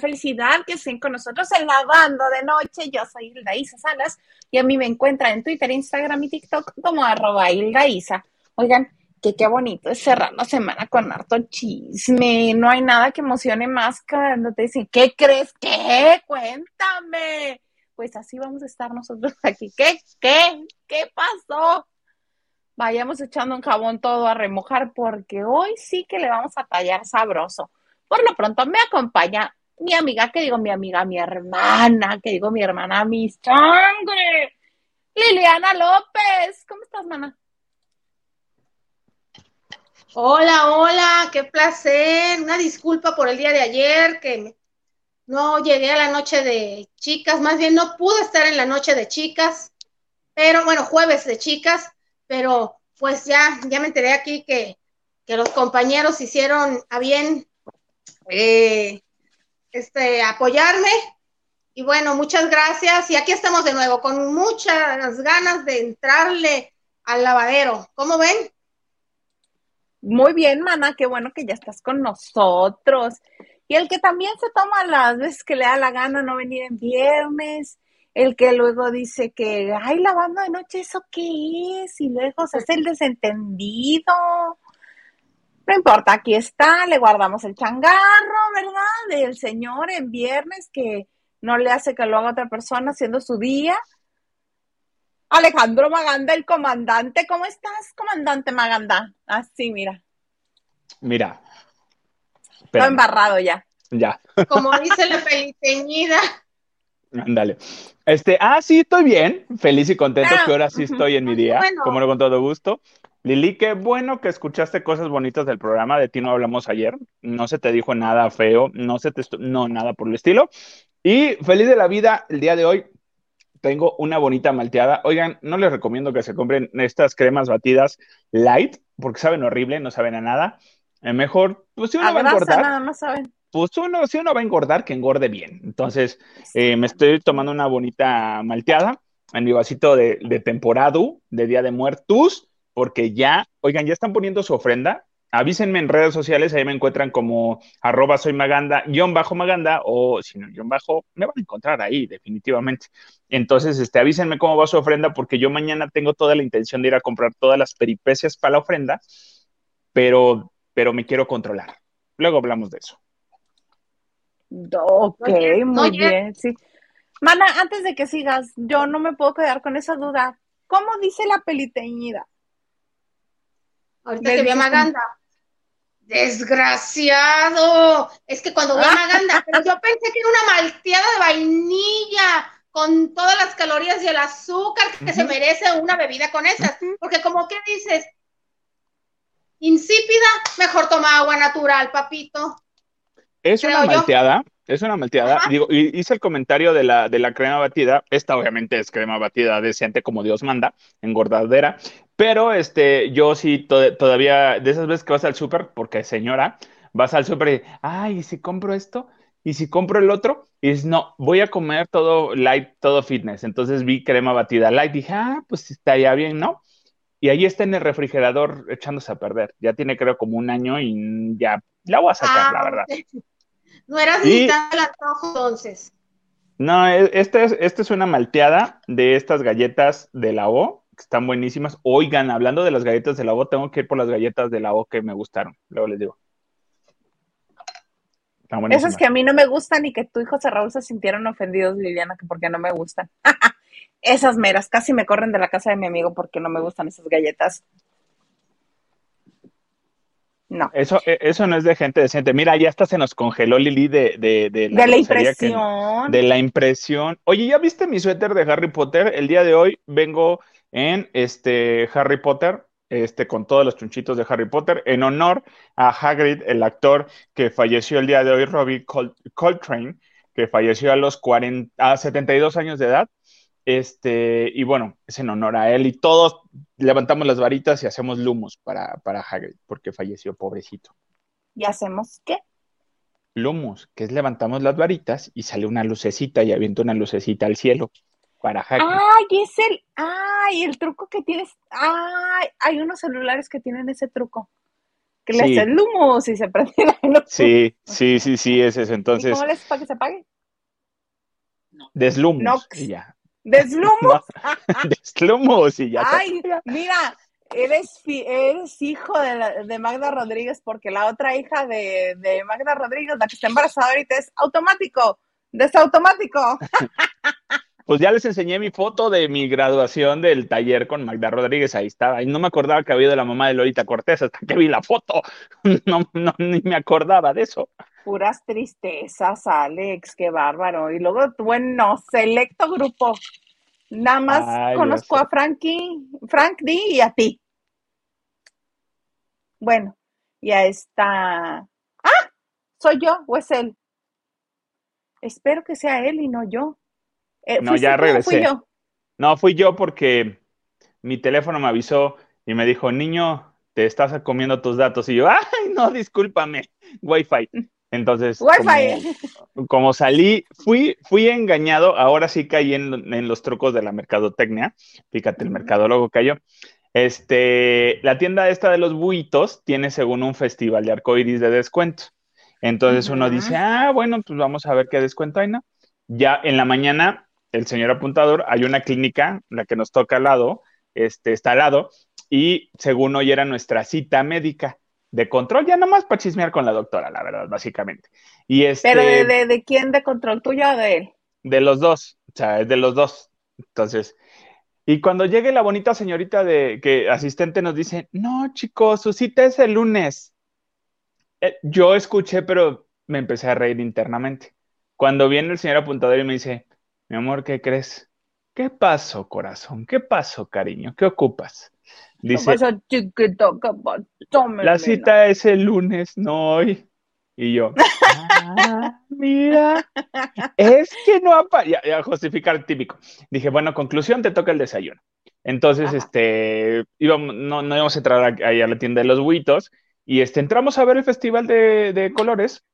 Felicidad que estén con nosotros en Lavando de Noche. Yo soy Hilda Isa Salas y a mí me encuentran en Twitter, Instagram y TikTok como arroba Hilda Isa. Oigan, que qué bonito es cerrar la semana con harto chisme. No hay nada que emocione más cuando te dicen, ¿qué crees? ¿Qué? Cuéntame. Pues así vamos a estar nosotros aquí. ¿Qué? ¿Qué? ¿Qué pasó? Vayamos echando un jabón todo a remojar porque hoy sí que le vamos a tallar sabroso. Por lo pronto me acompaña mi amiga, que digo mi amiga, mi hermana, que digo mi hermana, mi sangre, Liliana López. ¿Cómo estás, mana? Hola, hola, qué placer. Una disculpa por el día de ayer, que no llegué a la noche de chicas, más bien no pude estar en la noche de chicas, pero bueno, jueves de chicas, pero pues ya, ya me enteré aquí que, que los compañeros hicieron a bien eh, este, apoyarme. Y bueno, muchas gracias. Y aquí estamos de nuevo, con muchas ganas de entrarle al lavadero. ¿Cómo ven? Muy bien, mana, qué bueno que ya estás con nosotros. Y el que también se toma las veces que le da la gana no venir en viernes, el que luego dice que, ay, lavando de noche, ¿eso qué es? Y luego se hace el desentendido. No importa, aquí está, le guardamos el changarro, ¿verdad? Del señor en viernes que no le hace que lo haga otra persona haciendo su día. Alejandro Maganda, el comandante, ¿cómo estás, comandante Maganda? Así, mira. Mira. Está embarrado ya. Ya. Como dice la peliteñida. Ándale. Este, ah, sí, estoy bien, feliz y contento que ahora sí estoy en mi día, como no con todo gusto. Lili, qué bueno que escuchaste cosas bonitas del programa, de ti no hablamos ayer, no se te dijo nada feo, no se te, no, nada por el estilo. Y feliz de la vida, el día de hoy tengo una bonita malteada. Oigan, no les recomiendo que se compren estas cremas batidas light, porque saben horrible, no saben a nada. Es mejor, pues si uno va a engordar, nada más saben. pues uno, si uno va a engordar, que engorde bien. Entonces, eh, me estoy tomando una bonita malteada en mi vasito de, de temporado, de Día de Muertos porque ya, oigan, ya están poniendo su ofrenda. Avísenme en redes sociales, ahí me encuentran como arroba soy maganda, guion bajo maganda, o si no, guion bajo, me van a encontrar ahí, definitivamente. Entonces, este, avísenme cómo va su ofrenda, porque yo mañana tengo toda la intención de ir a comprar todas las peripecias para la ofrenda, pero, pero me quiero controlar. Luego hablamos de eso. Ok, muy bien, sí. Mana, antes de que sigas, yo no me puedo quedar con esa duda. ¿Cómo dice la peliteñida? Ahorita que vi a Maganda. Desgraciado. Es que cuando vi a Maganda, pero yo pensé que era una malteada de vainilla con todas las calorías y el azúcar que se merece una bebida con esas. Porque como que dices, insípida, mejor toma agua natural, papito. Es una malteada, es una malteada. Digo, hice el comentario de la, de la crema batida. Esta obviamente es crema batida decente como Dios manda, engordadera. Pero este, yo sí todavía, de esas veces que vas al súper, porque señora, vas al súper y, ay, ¿y si compro esto? ¿Y si compro el otro? Y dices, no, voy a comer todo light, todo fitness. Entonces vi crema batida light. Dije, ah, pues estaría bien, ¿no? Y ahí está en el refrigerador echándose a perder. Ya tiene creo como un año y ya la voy a sacar, la ah, verdad. No eras ni tan antojo entonces. No, e, esta es, esta es una malteada de estas galletas de la O están buenísimas. Oigan, hablando de las galletas de la O, tengo que ir por las galletas de la O que me gustaron. Luego les digo. Esas que a mí no me gustan y que tu hijo José Raúl se sintieron ofendidos, Liliana, que porque no me gustan. esas meras, casi me corren de la casa de mi amigo porque no me gustan esas galletas. No. Eso, e, eso no es de gente decente. Mira, ya hasta se nos congeló Lili de, de, de la, de la impresión. de la impresión. Oye, ¿ya viste mi suéter de Harry Potter? El día de hoy vengo en este Harry Potter, este, con todos los chunchitos de Harry Potter, en honor a Hagrid, el actor que falleció el día de hoy, Robbie Coltrane, que falleció a los 40, a 72 años de edad. Este, y bueno, es en honor a él y todos levantamos las varitas y hacemos lumos para, para Hagrid, porque falleció pobrecito. ¿Y hacemos qué? Lumos, que es levantamos las varitas y sale una lucecita y avienta una lucecita al cielo para. ¡Ay, es el! ¡Ay, el truco que tienes! ¡Ay! Hay unos celulares que tienen ese truco. que le hace el humo si se prende la luz. Sí, sí, sí, sí, es eso. Entonces. ¿Cómo le haces para que se apague? Deslumos y ya. ¿Deslumos? deslumos y ya. Ay, mira, eres, eres hijo de, de, Magda Rodríguez porque la otra hija de, de, Magda Rodríguez, la que está embarazada ahorita, es automático, desautomático. Pues ya les enseñé mi foto de mi graduación del taller con Magda Rodríguez, ahí estaba. Y no me acordaba que había de la mamá de Lolita Cortés hasta que vi la foto. No, no, ni me acordaba de eso. Puras tristezas, Alex, qué bárbaro. Y luego, bueno, selecto grupo. Nada más conozco a Frankie, Frank D y a ti. Bueno, ya está. ¡Ah! ¿Soy yo o es él? Espero que sea él y no yo. Eh, no, ya regresé. No, fui yo porque mi teléfono me avisó y me dijo, niño, te estás comiendo tus datos. Y yo, ay, no, discúlpame, Wi-Fi. Entonces, como, salí, fui, fui engañado, ahora sí caí en, los trucos de la mercadotecnia, fíjate, el mercadólogo cayó. Este, la tienda esta de los buitos tiene según un festival de arcoiris de descuento. Entonces uno dice, ah, bueno, pues vamos a ver qué descuento hay, ¿no? Ya en la mañana el señor apuntador, hay una clínica, la que nos toca al lado, este, está al lado, y según hoy era nuestra cita médica de control, ya nomás para chismear con la doctora, la verdad, básicamente. Y este, ¿Pero de, quién de control, tuyo o de él? De los dos, o sea, es de los dos. Entonces, y cuando llegue la bonita señorita de que asistente nos dice, no, chicos, su cita es el lunes. Eh, yo escuché, pero me empecé a reír internamente. Cuando viene el señor apuntador y me dice, mi amor, ¿qué crees? ¿Qué pasó, corazón? ¿Qué pasó, cariño? ¿Qué ocupas? Dice, la cita es el lunes, no hoy. Y yo, ah, mira, es que no aparece, ya, justificar típico. Dije, bueno, conclusión, te toca el desayuno. Entonces, este, íbamos, no, no íbamos a entrar ahí a la tienda de los huitos y este, entramos a ver el festival de, de colores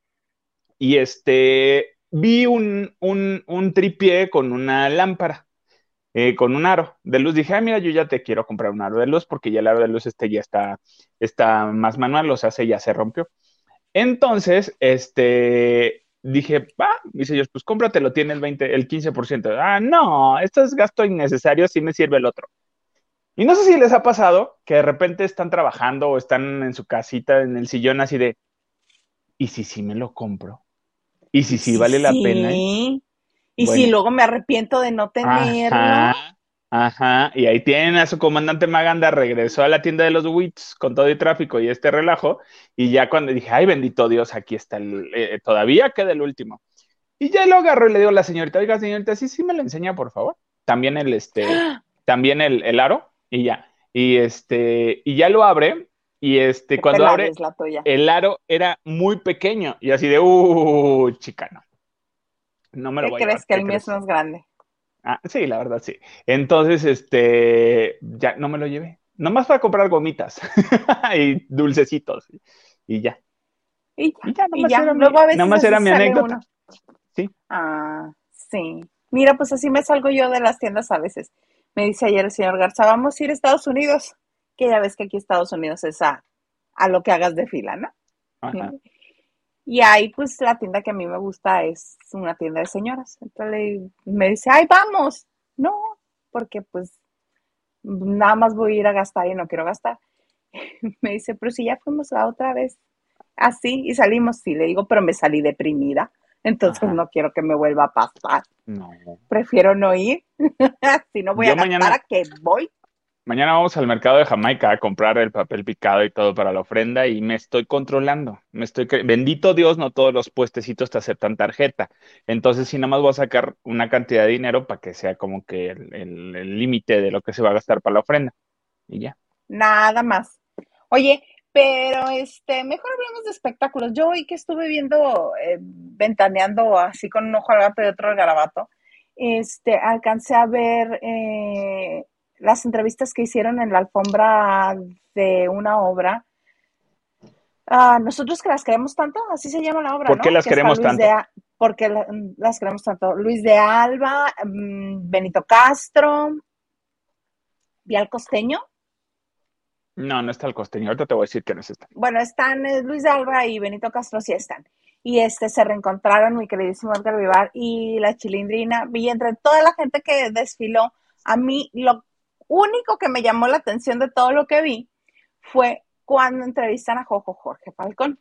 y este, vi un, un, tripié con una lámpara, eh, con un aro de luz. Dije, ah, mira, yo ya te quiero comprar un aro de luz porque ya el aro de luz este ya está, está más manual, o sea, se ya se rompió. Entonces, este, dije, va, dice ellos, pues cómpratelo, tiene el 20, el 15%. Ah, no, esto es gasto innecesario, sí me sirve el otro. Y no sé si les ha pasado que de repente están trabajando o están en su casita, en el sillón así de, ¿y si sí me lo compro? Y si sí vale la pena. Y si luego me arrepiento de no tenerlo. Ajá, y ahí tienen a su comandante Maganda, regresó a la tienda de los WITS con todo el tráfico y este relajo, y ya cuando dije, ay, bendito Dios, aquí está el, eh, todavía queda el último. Y ya lo agarró y le digo a la señorita, oiga, señorita, sí, sí me lo enseña, por favor. También el, este, también el, el, aro, y ya. Y este, y ya lo abre, y este, cuando abre, el aro era muy pequeño y así de, uh, chica, no. Me lo voy a crees que el mío es más grande? Ah, sí, la verdad, sí. Entonces, este, ya no me lo llevé. Nomás para comprar gomitas y dulcecitos y ya. Y ya, y ya, nomás, era, mi, nomás era mi anécdota. Sí. Ah, sí. Mira, pues así me salgo yo de las tiendas a veces. Me dice ayer el señor Garza, vamos a ir a Estados Unidos que ya ves que aquí Estados Unidos es a, lo que hagas de fila, ¿no? Y ahí, pues, la tienda que a mí me gusta es una tienda de señoras. Entonces me dice, ay, vamos. No, porque pues nada más voy a ir a gastar y no quiero gastar. me dice, pero si ya fuimos la otra vez así y salimos, sí, le digo, pero me salí deprimida. Entonces no quiero que me vuelva a pasar. No. Prefiero no ir. si no voy a gastar, ¿a qué voy? Mañana vamos al mercado de Jamaica a comprar el papel picado y todo para la ofrenda y me estoy controlando. Me estoy bendito Dios, no todos los puestecitos te aceptan tarjeta. Entonces, si nada más voy a sacar una cantidad de dinero para que sea como que el límite de lo que se va a gastar para la ofrenda. Y ya. Nada más. Oye, pero este, mejor hablemos de espectáculos. Yo hoy que estuve viendo, eh, ventaneando así con un ojo al gato y otro al garabato, este, alcancé a ver eh, las entrevistas que hicieron en la alfombra de una obra. Ah, nosotros que las queremos tanto, así se llama la obra. ¿Por qué las queremos tanto? porque las queremos tanto. Luis de Alba, mm, Benito Castro, Vial Costeño. No, no está el costeño. Ahorita te voy a decir quiénes están. Bueno, están eh, Luis de Alba y Benito Castro, sí están. Y este se reencontraron mi queridísimo Edgar Vivar y la Chilindrina. Y entre toda la gente que desfiló, a mí lo único que me llamó la atención de todo lo que vi fue cuando entrevistan a Jojo Jorge Falcón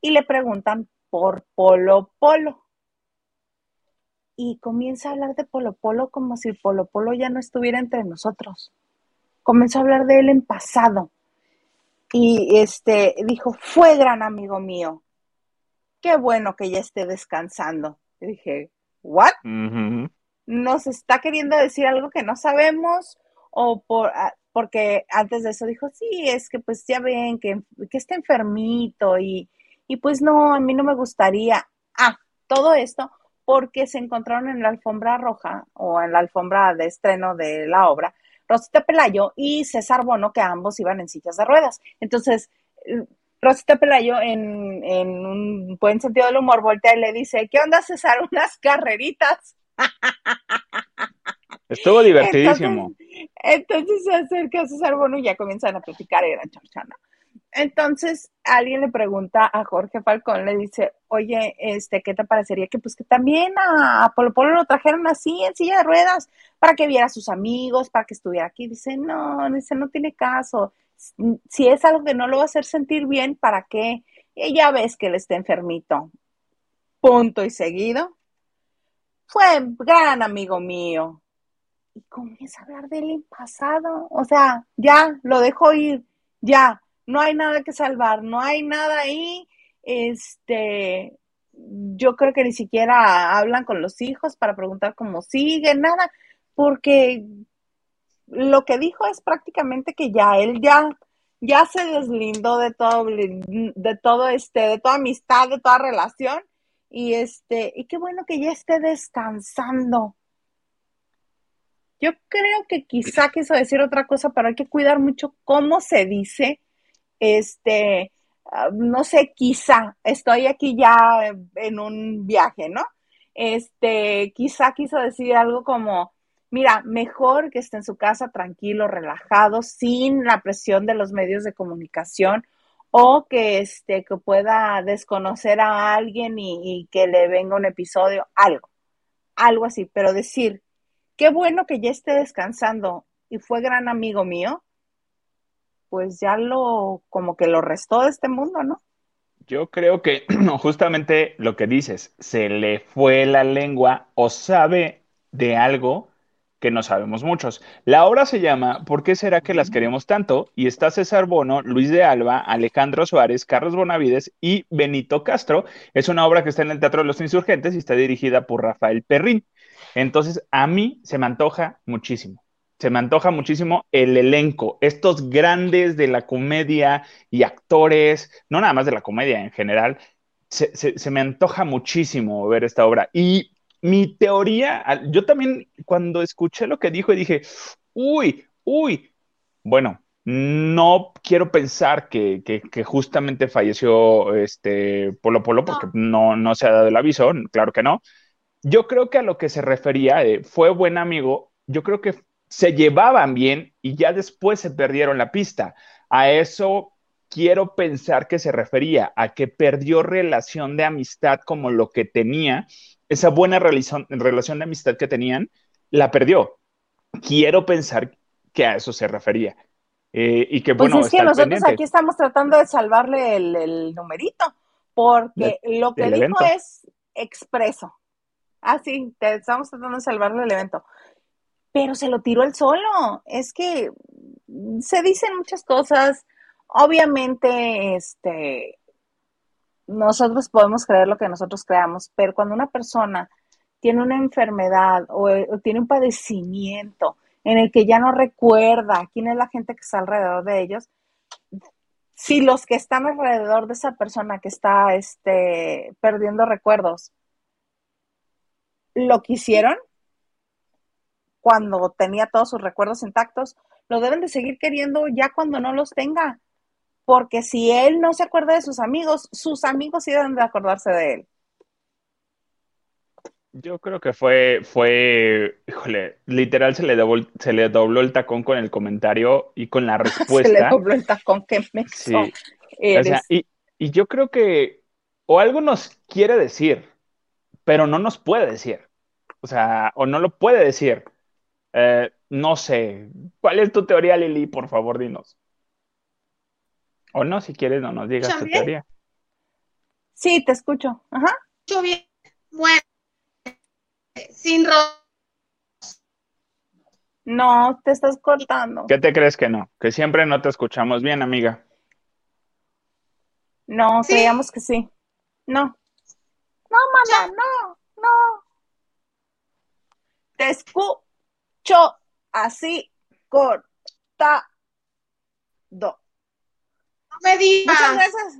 y le preguntan por Polo Polo. Y comienza a hablar de Polo Polo como si Polo Polo ya no estuviera entre nosotros comenzó a hablar de él en pasado. Y este dijo, fue gran amigo mío. Qué bueno que ya esté descansando. Y dije, ¿what? ¿Nos está queriendo decir algo que no sabemos? O por, ah, porque antes de eso dijo, sí, es que pues ya ven que, que está enfermito y, y pues no, a mí no me gustaría. Ah, todo esto porque se encontraron en la alfombra roja o en la alfombra de estreno de la obra Rosita Pelayo y César Bono, que ambos iban en sillas de ruedas. Entonces, Rosita Pelayo, en, un buen sentido del humor, voltea y le dice, ¿qué onda, César? Unas carreritas. Estuvo divertidísimo. Entonces, se acerca a César Bono y ya comienzan a platicar y era chorchana. Entonces, alguien le pregunta a Jorge Falcón, le dice, oye, este, ¿qué te parecería que pues que también a, Polo Polo lo trajeran así en silla de ruedas para que viera a sus amigos, para que estuviera aquí? Dice, no, dice, no tiene caso. Si es algo que no lo va a hacer sentir bien, ¿para qué? Ya ves que él está enfermito. Punto y seguido. Fue gran amigo mío. Y comienza a hablar de él en pasado. O sea, ya, lo dejó ir, ya no hay nada que salvar, no hay nada ahí. Este, yo creo que ni siquiera hablan con los hijos para preguntar cómo siguen, nada, porque lo que dijo es prácticamente que ya él ya ya se deslindó de todo de todo este de toda amistad, de toda relación y este y qué bueno que ya esté descansando. Yo creo que quizá quiso decir otra cosa, pero hay que cuidar mucho cómo se dice este, ah, no sé, quizá, estoy aquí ya en un viaje, ¿no? Este, quizá quiso decir algo como, mira, mejor que esté en su casa tranquilo, relajado, sin la presión de los medios de comunicación o que, este, que pueda desconocer a alguien y, y que le venga un episodio, algo, algo así, pero decir, qué bueno que ya esté descansando y fue gran amigo mío, pues ya lo, como que lo restó de este mundo, ¿no? Yo creo que justamente lo que dices, se le fue la lengua o sabe de algo que no sabemos muchos. La obra se llama ¿Por qué será que las queremos tanto? Y está César Bono, Luis de Alba, Alejandro Suárez, Carlos Bonavides y Benito Castro. Es una obra que está en el Teatro de los Insurgentes y está dirigida por Rafael Perrín. Entonces, a mí se me antoja muchísimo se me antoja muchísimo el elenco, estos grandes de la comedia y actores, no nada más de la comedia en general, se, me antoja muchísimo ver esta obra. Y mi teoría, yo también cuando escuché lo que dijo y dije, uy, uy, bueno, no quiero pensar que, justamente falleció este Polo Polo porque no. no, se ha dado el aviso, claro que no. Yo creo que a lo que se refería, eh, fue buen amigo, yo creo que se llevaban bien y ya después se perdieron la pista. A eso quiero pensar que se refería, a que perdió relación de amistad como lo que tenía, esa buena relación, de amistad que tenían, la perdió. Quiero pensar que a eso se refería. Eh, y que pues bueno, es que nosotros aquí estamos tratando de salvarle el, numerito, porque lo que dijo es expreso. Ah, sí, estamos tratando de salvarle el evento pero se lo tiró él solo. Es que se dicen muchas cosas. Obviamente, este, nosotros podemos creer lo que nosotros creamos, pero cuando una persona tiene una enfermedad o, tiene un padecimiento en el que ya no recuerda quién es la gente que está alrededor de ellos, si los que están alrededor de esa persona que está este, perdiendo recuerdos lo quisieron, cuando tenía todos sus recuerdos intactos, lo deben de seguir queriendo ya cuando no los tenga. Porque si él no se acuerda de sus amigos, sus amigos sí deben de acordarse de él. Yo creo que fue, fue, híjole, literal se le, dobló, se le dobló el tacón con el comentario y con la respuesta. se le dobló el tacón, que me sí. O sea, y, y yo creo que o algo nos quiere decir, pero no nos puede decir. O sea, o no lo puede decir. Eh, no sé. ¿Cuál es tu teoría, Lili? Por favor, dinos. O no, si quieres, no nos digas tu teoría. Sí, te escucho. Ajá. Escucho bien. Bueno, sin No, te estás cortando. ¿Qué te crees que no? Que siempre no te escuchamos bien, amiga. No, creíamos que sí. No. No, mamá, no, no. Te escucho así cortado. No me digas. Muchas gracias.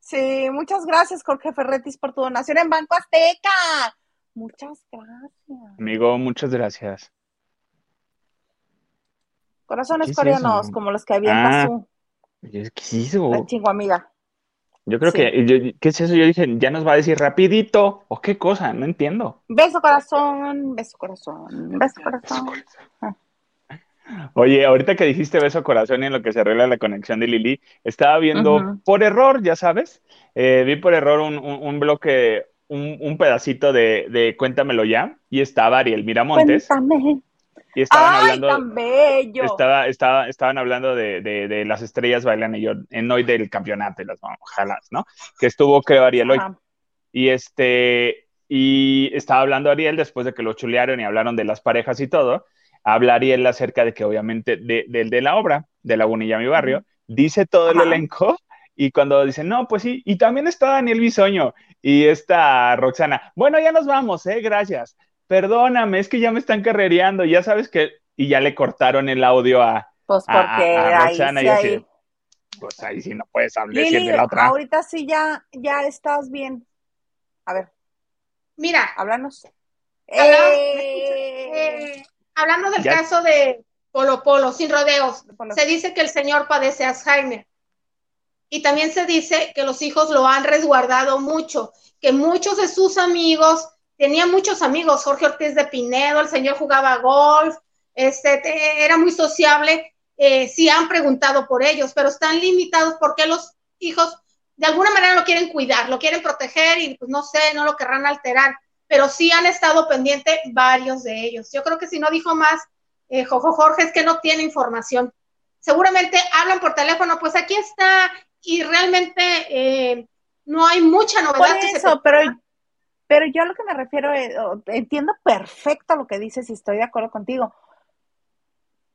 Sí, muchas gracias, Jorge Ferretis, por tu donación en Banco Azteca. Muchas gracias. Amigo, muchas gracias. Corazones coreanos, como los que había ah, ¿Qué es eso? La chingo amiga. Yo creo que, ¿qué es eso? Yo dije, ya nos va a decir rapidito, o qué cosa, no entiendo. Beso corazón, beso corazón, beso corazón. Oye, ahorita que dijiste beso corazón y en lo que se arregla la conexión de Lili, estaba viendo por error, ya sabes, eh, vi por error un, bloque, un, pedacito de, Cuéntamelo ya, y estaba Ariel Miramontes. Cuéntame. Y estaban hablando. Tan bello. Estaba, estaba, estaban hablando de, las estrellas bailan y yo, en hoy del campeonato, las ojalá, ¿no? Que estuvo, creo, Ariel hoy. Y este, y estaba hablando Ariel después de que lo chulearon y hablaron de las parejas y todo. Habla Ariel acerca de que, obviamente, de, de, la obra de Lagunilla, mi barrio, dice todo el elenco. Y cuando dicen, no, pues sí, y también está Daniel Bisoño y está Roxana. Bueno, ya nos vamos, ¿eh? Gracias perdóname, es que ya me están carrereando, ya sabes que, y ya le cortaron el audio a, pues porque ahí, sí, ahí. pues ahí sí no puedes hablar de la otra. Ahorita sí ya, ya estás bien. A ver. Mira. Háblanos. Eh, hablando del caso de Polo Polo, sin rodeos, se dice que el señor padece Alzheimer. Y también se dice que los hijos lo han resguardado mucho, que muchos de sus amigos tenía muchos amigos, Jorge Ortiz de Pinedo, el señor jugaba golf, este, era muy sociable, eh, sí han preguntado por ellos, pero están limitados porque los hijos de alguna manera lo quieren cuidar, lo quieren proteger y pues no sé, no lo querrán alterar, pero sí han estado pendientes varios de ellos. Yo creo que si no dijo más, eh, Jojo Jorge, es que no tiene información. Seguramente hablan por teléfono, pues aquí está, y realmente eh, no hay mucha novedad. Por eso, pero pero yo a lo que me refiero, es, entiendo perfecto lo que dices y estoy de acuerdo contigo.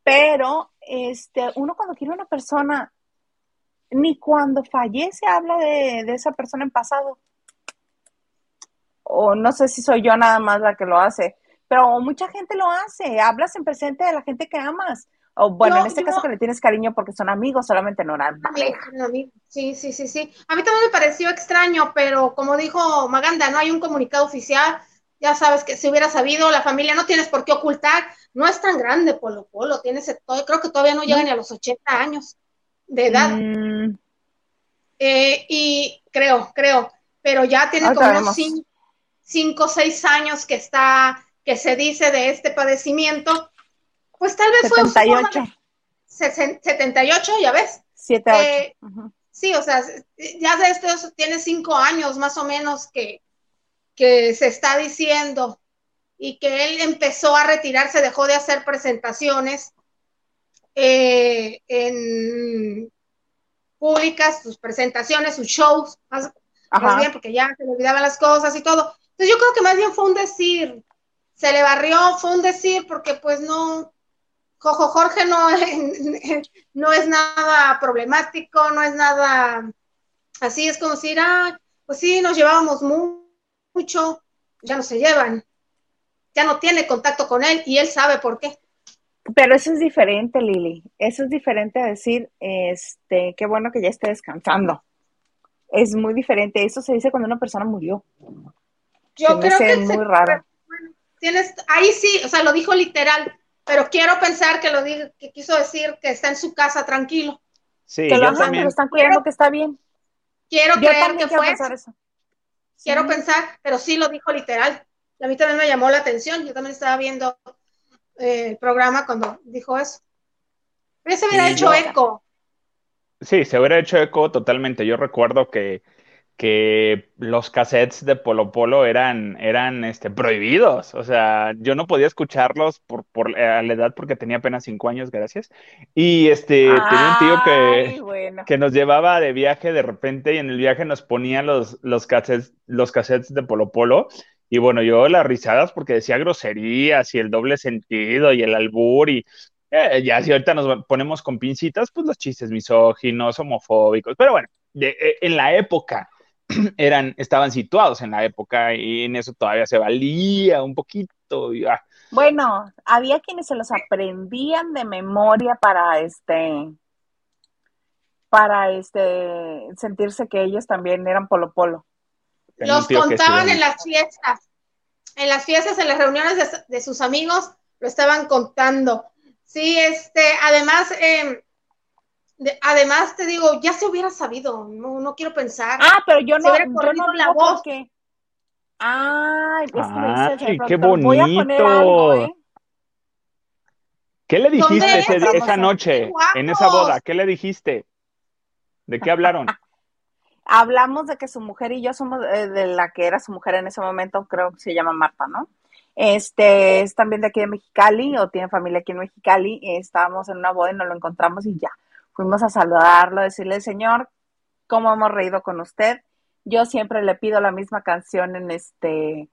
Pero este, uno cuando quiere una persona, ni cuando fallece habla de, esa persona en pasado. O no sé si soy yo nada más la que lo hace, pero mucha gente lo hace. Hablas en presente de la gente que amas. O bueno, en este caso que le tienes cariño porque son amigos, solamente no eran Sí, sí, sí, sí. A mí también me pareció extraño, pero como dijo Maganda, no hay un comunicado oficial. Ya sabes que si hubiera sabido, la familia no tienes por qué ocultar. No es tan grande Polo Polo, tienes, creo que todavía no llega ni a los 80 años de edad. Mm. Eh, y creo, creo, pero ya tiene como 5 o 6 años que está, que se dice de este padecimiento pues tal vez 78. fue 78, ya ves. 7, eh, Sí, o sea, ya de esto tiene cinco años más o menos que, que se está diciendo y que él empezó a retirarse, dejó de hacer presentaciones eh, en públicas, sus presentaciones, sus shows, más, más, bien porque ya se le olvidaban las cosas y todo. Entonces yo creo que más bien fue un decir, se le barrió, fue un decir porque pues no, Cojo Jorge no, no es nada problemático, no es nada así, es como decir, ah, pues sí, nos llevábamos mucho, ya no se llevan, ya no tiene contacto con él y él sabe por qué. Pero eso es diferente, Lili. Eso es diferente a decir, este, qué bueno que ya esté descansando. Es muy diferente. Eso se dice cuando una persona murió. Yo creo que es muy raro. tienes, ahí sí, o sea, lo dijo literal pero quiero pensar que lo que quiso decir que está en su casa tranquilo. Sí, que lo, que lo están cuidando, que está bien. Quiero creer que fue eso. Quiero pensar, pero sí lo dijo literal. a mí también me llamó la atención. Yo también estaba viendo eh, el programa cuando dijo eso. Pero se hubiera hecho eco. Sí, se hubiera hecho eco totalmente. Yo recuerdo que que los cassettes de Polo Polo eran, eran este, prohibidos. O sea, yo no podía escucharlos por, por la edad porque tenía apenas cinco años, gracias. Y este, tenía un tío que, que nos llevaba de viaje de repente y en el viaje nos ponía los, los, cassettes, los cassettes de Polo Polo. Y bueno, yo las risadas porque decía groserías y el doble sentido y el albur y eh, ya si ahorita nos ponemos con pincitas, pues los chistes misóginos, homofóbicos. Pero bueno, eh, en la época eran, estaban situados en la época y en eso todavía se valía un poquito. Ah. Bueno, había quienes se los aprendían de memoria para este para este sentirse que ellos también eran polo polo. Los contaban en las fiestas, en las fiestas, en las reuniones de, sus amigos, lo estaban contando. Sí, este, además, eh, además, te digo, ya se hubiera sabido, no, no quiero pensar. Ah, pero yo no, yo no la voz. Porque... Ay, es Ay, qué bonito. Voy a poner algo, ¿eh? ¿Qué le dijiste esa noche en esa boda? ¿Qué le dijiste? ¿De qué hablaron? Hablamos de que su mujer y yo somos eh, de la que era su mujer en ese momento, creo que se llama Marta, ¿no? Este es también de aquí de Mexicali o tiene familia aquí en Mexicali. Estábamos en una boda y nos lo encontramos y ya fuimos a saludarlo, decirle, Señor, ¿cómo hemos reído con usted? Yo siempre le pido la misma canción en este,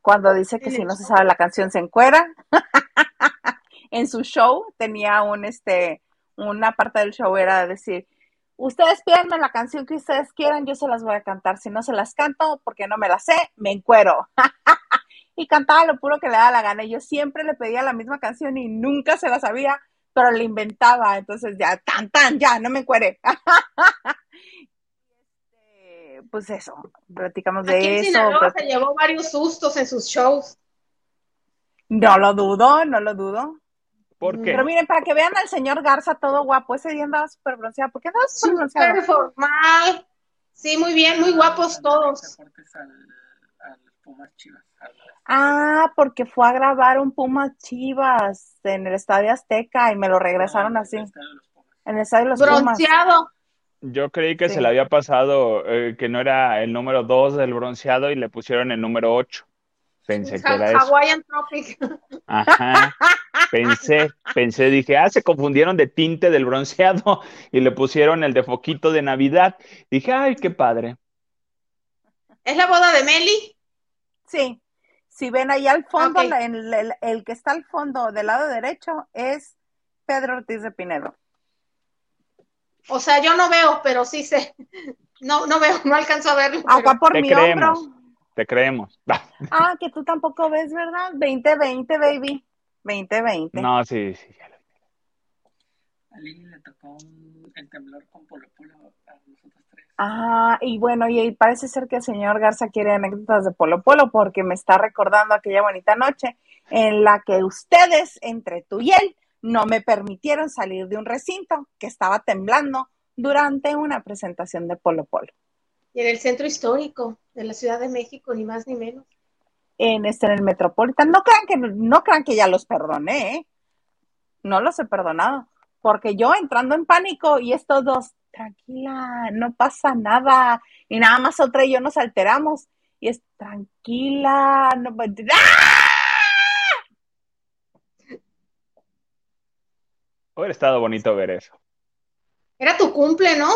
cuando dice que si no se sabe la canción se encuera. en su show tenía un, este, una parte del show era decir, ustedes pídanme la canción que ustedes quieran, yo se las voy a cantar. Si no se las canto porque no me la sé, me encuero. y cantaba lo puro que le da la gana. Yo siempre le pedía la misma canción y nunca se la sabía pero le inventaba, entonces ya, tan, tan, ya, no me cuere. Este, pues eso, platicamos de eso. se llevó varios sustos en sus shows. No lo dudo, no lo dudo. ¿Por qué? Pero miren, para que vean al señor Garza todo guapo, ese día andaba súper bronceado. ¿Por qué andaba súper bronceado? Súper formal. Sí, muy bien, muy guapos todos. Ah, porque fue a grabar un Puma Chivas en el Estadio Azteca y me lo regresaron así. En el Estadio de los Bronceado. Yo creí que se le había pasado eh, que no era el número 2 del bronceado y le pusieron el número 8. Pensé que era Hawaiian Tropic. Ajá. Pensé, pensé, dije, ah, se confundieron de tinte del bronceado y le pusieron el de foquito de Navidad. Dije, ay, qué padre. ¿Es la boda de Meli? Sí. Si ven ahí al fondo, el, que está al fondo del lado derecho es Pedro Ortiz de Pinedo. O sea, yo no veo, pero sí sé. No, no veo, no alcanzo a verlo. Acá por mi hombro. Te creemos. ah, que tú tampoco ves, ¿verdad? 2020, baby. 2020. No, sí, sí, ya lo. A Lili le tocó el temblor con Polo Polo a nosotros Ah, y bueno, y, parece ser que el señor Garza quiere anécdotas de Polo Polo porque me está recordando aquella bonita noche en la que ustedes, entre tú y él, no me permitieron salir de un recinto que estaba temblando durante una presentación de Polo Polo. Y en el centro histórico de la Ciudad de México, ni más ni menos. En este, en el Metropolitan. No crean que, no crean que ya los perdoné, ¿eh? No los he perdonado. Porque yo entrando en pánico y estos dos, tranquila, no pasa nada. Y nada más otra y yo nos alteramos. Y es tranquila, no ¡Ah! Hubiera estado bonito ver eso. Era tu cumple, ¿no?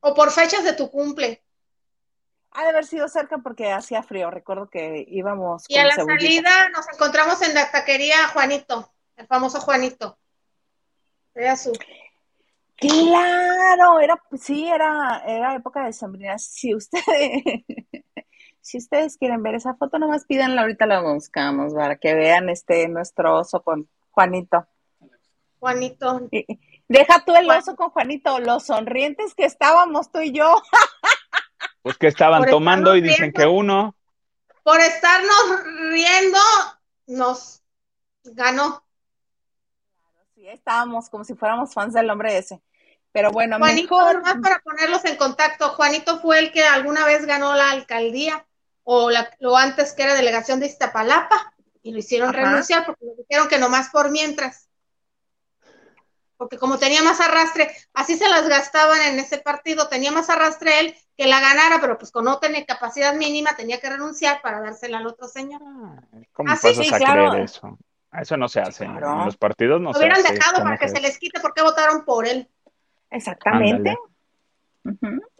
O por fechas de tu cumple. Ha de haber sido cerca porque hacía frío. Recuerdo que íbamos. Y a la salida nos encontramos en la taquería Juanito, el famoso Juanito. Claro, era, sí, era, era época de sembrina. Si ustedes, si ustedes quieren ver esa foto, nomás pídanla, ahorita la buscamos para que vean este nuestro oso con Juanito. Juanito. Deja tú el oso con Juanito, los sonrientes que estábamos tú y yo. Pues que estaban tomando y dicen que uno. Por estarnos riendo, nos ganó estábamos como si fuéramos fans del hombre ese. Pero bueno, Juanito, mejor... más para ponerlos en contacto, Juanito fue el que alguna vez ganó la alcaldía o lo antes que era delegación de Iztapalapa, y lo hicieron renunciar porque le dijeron que nomás por mientras. Porque como tenía más arrastre, así se las gastaban en ese partido, tenía más arrastre él que la ganara, pero pues con no tener capacidad mínima tenía que renunciar para dársela al otro señor. Ah, ¿Cómo así, sí, a claro. creer eso? Eso no se hace. En los partidos no se hubieran dejado para que se les quite porque votaron por él. Exactamente.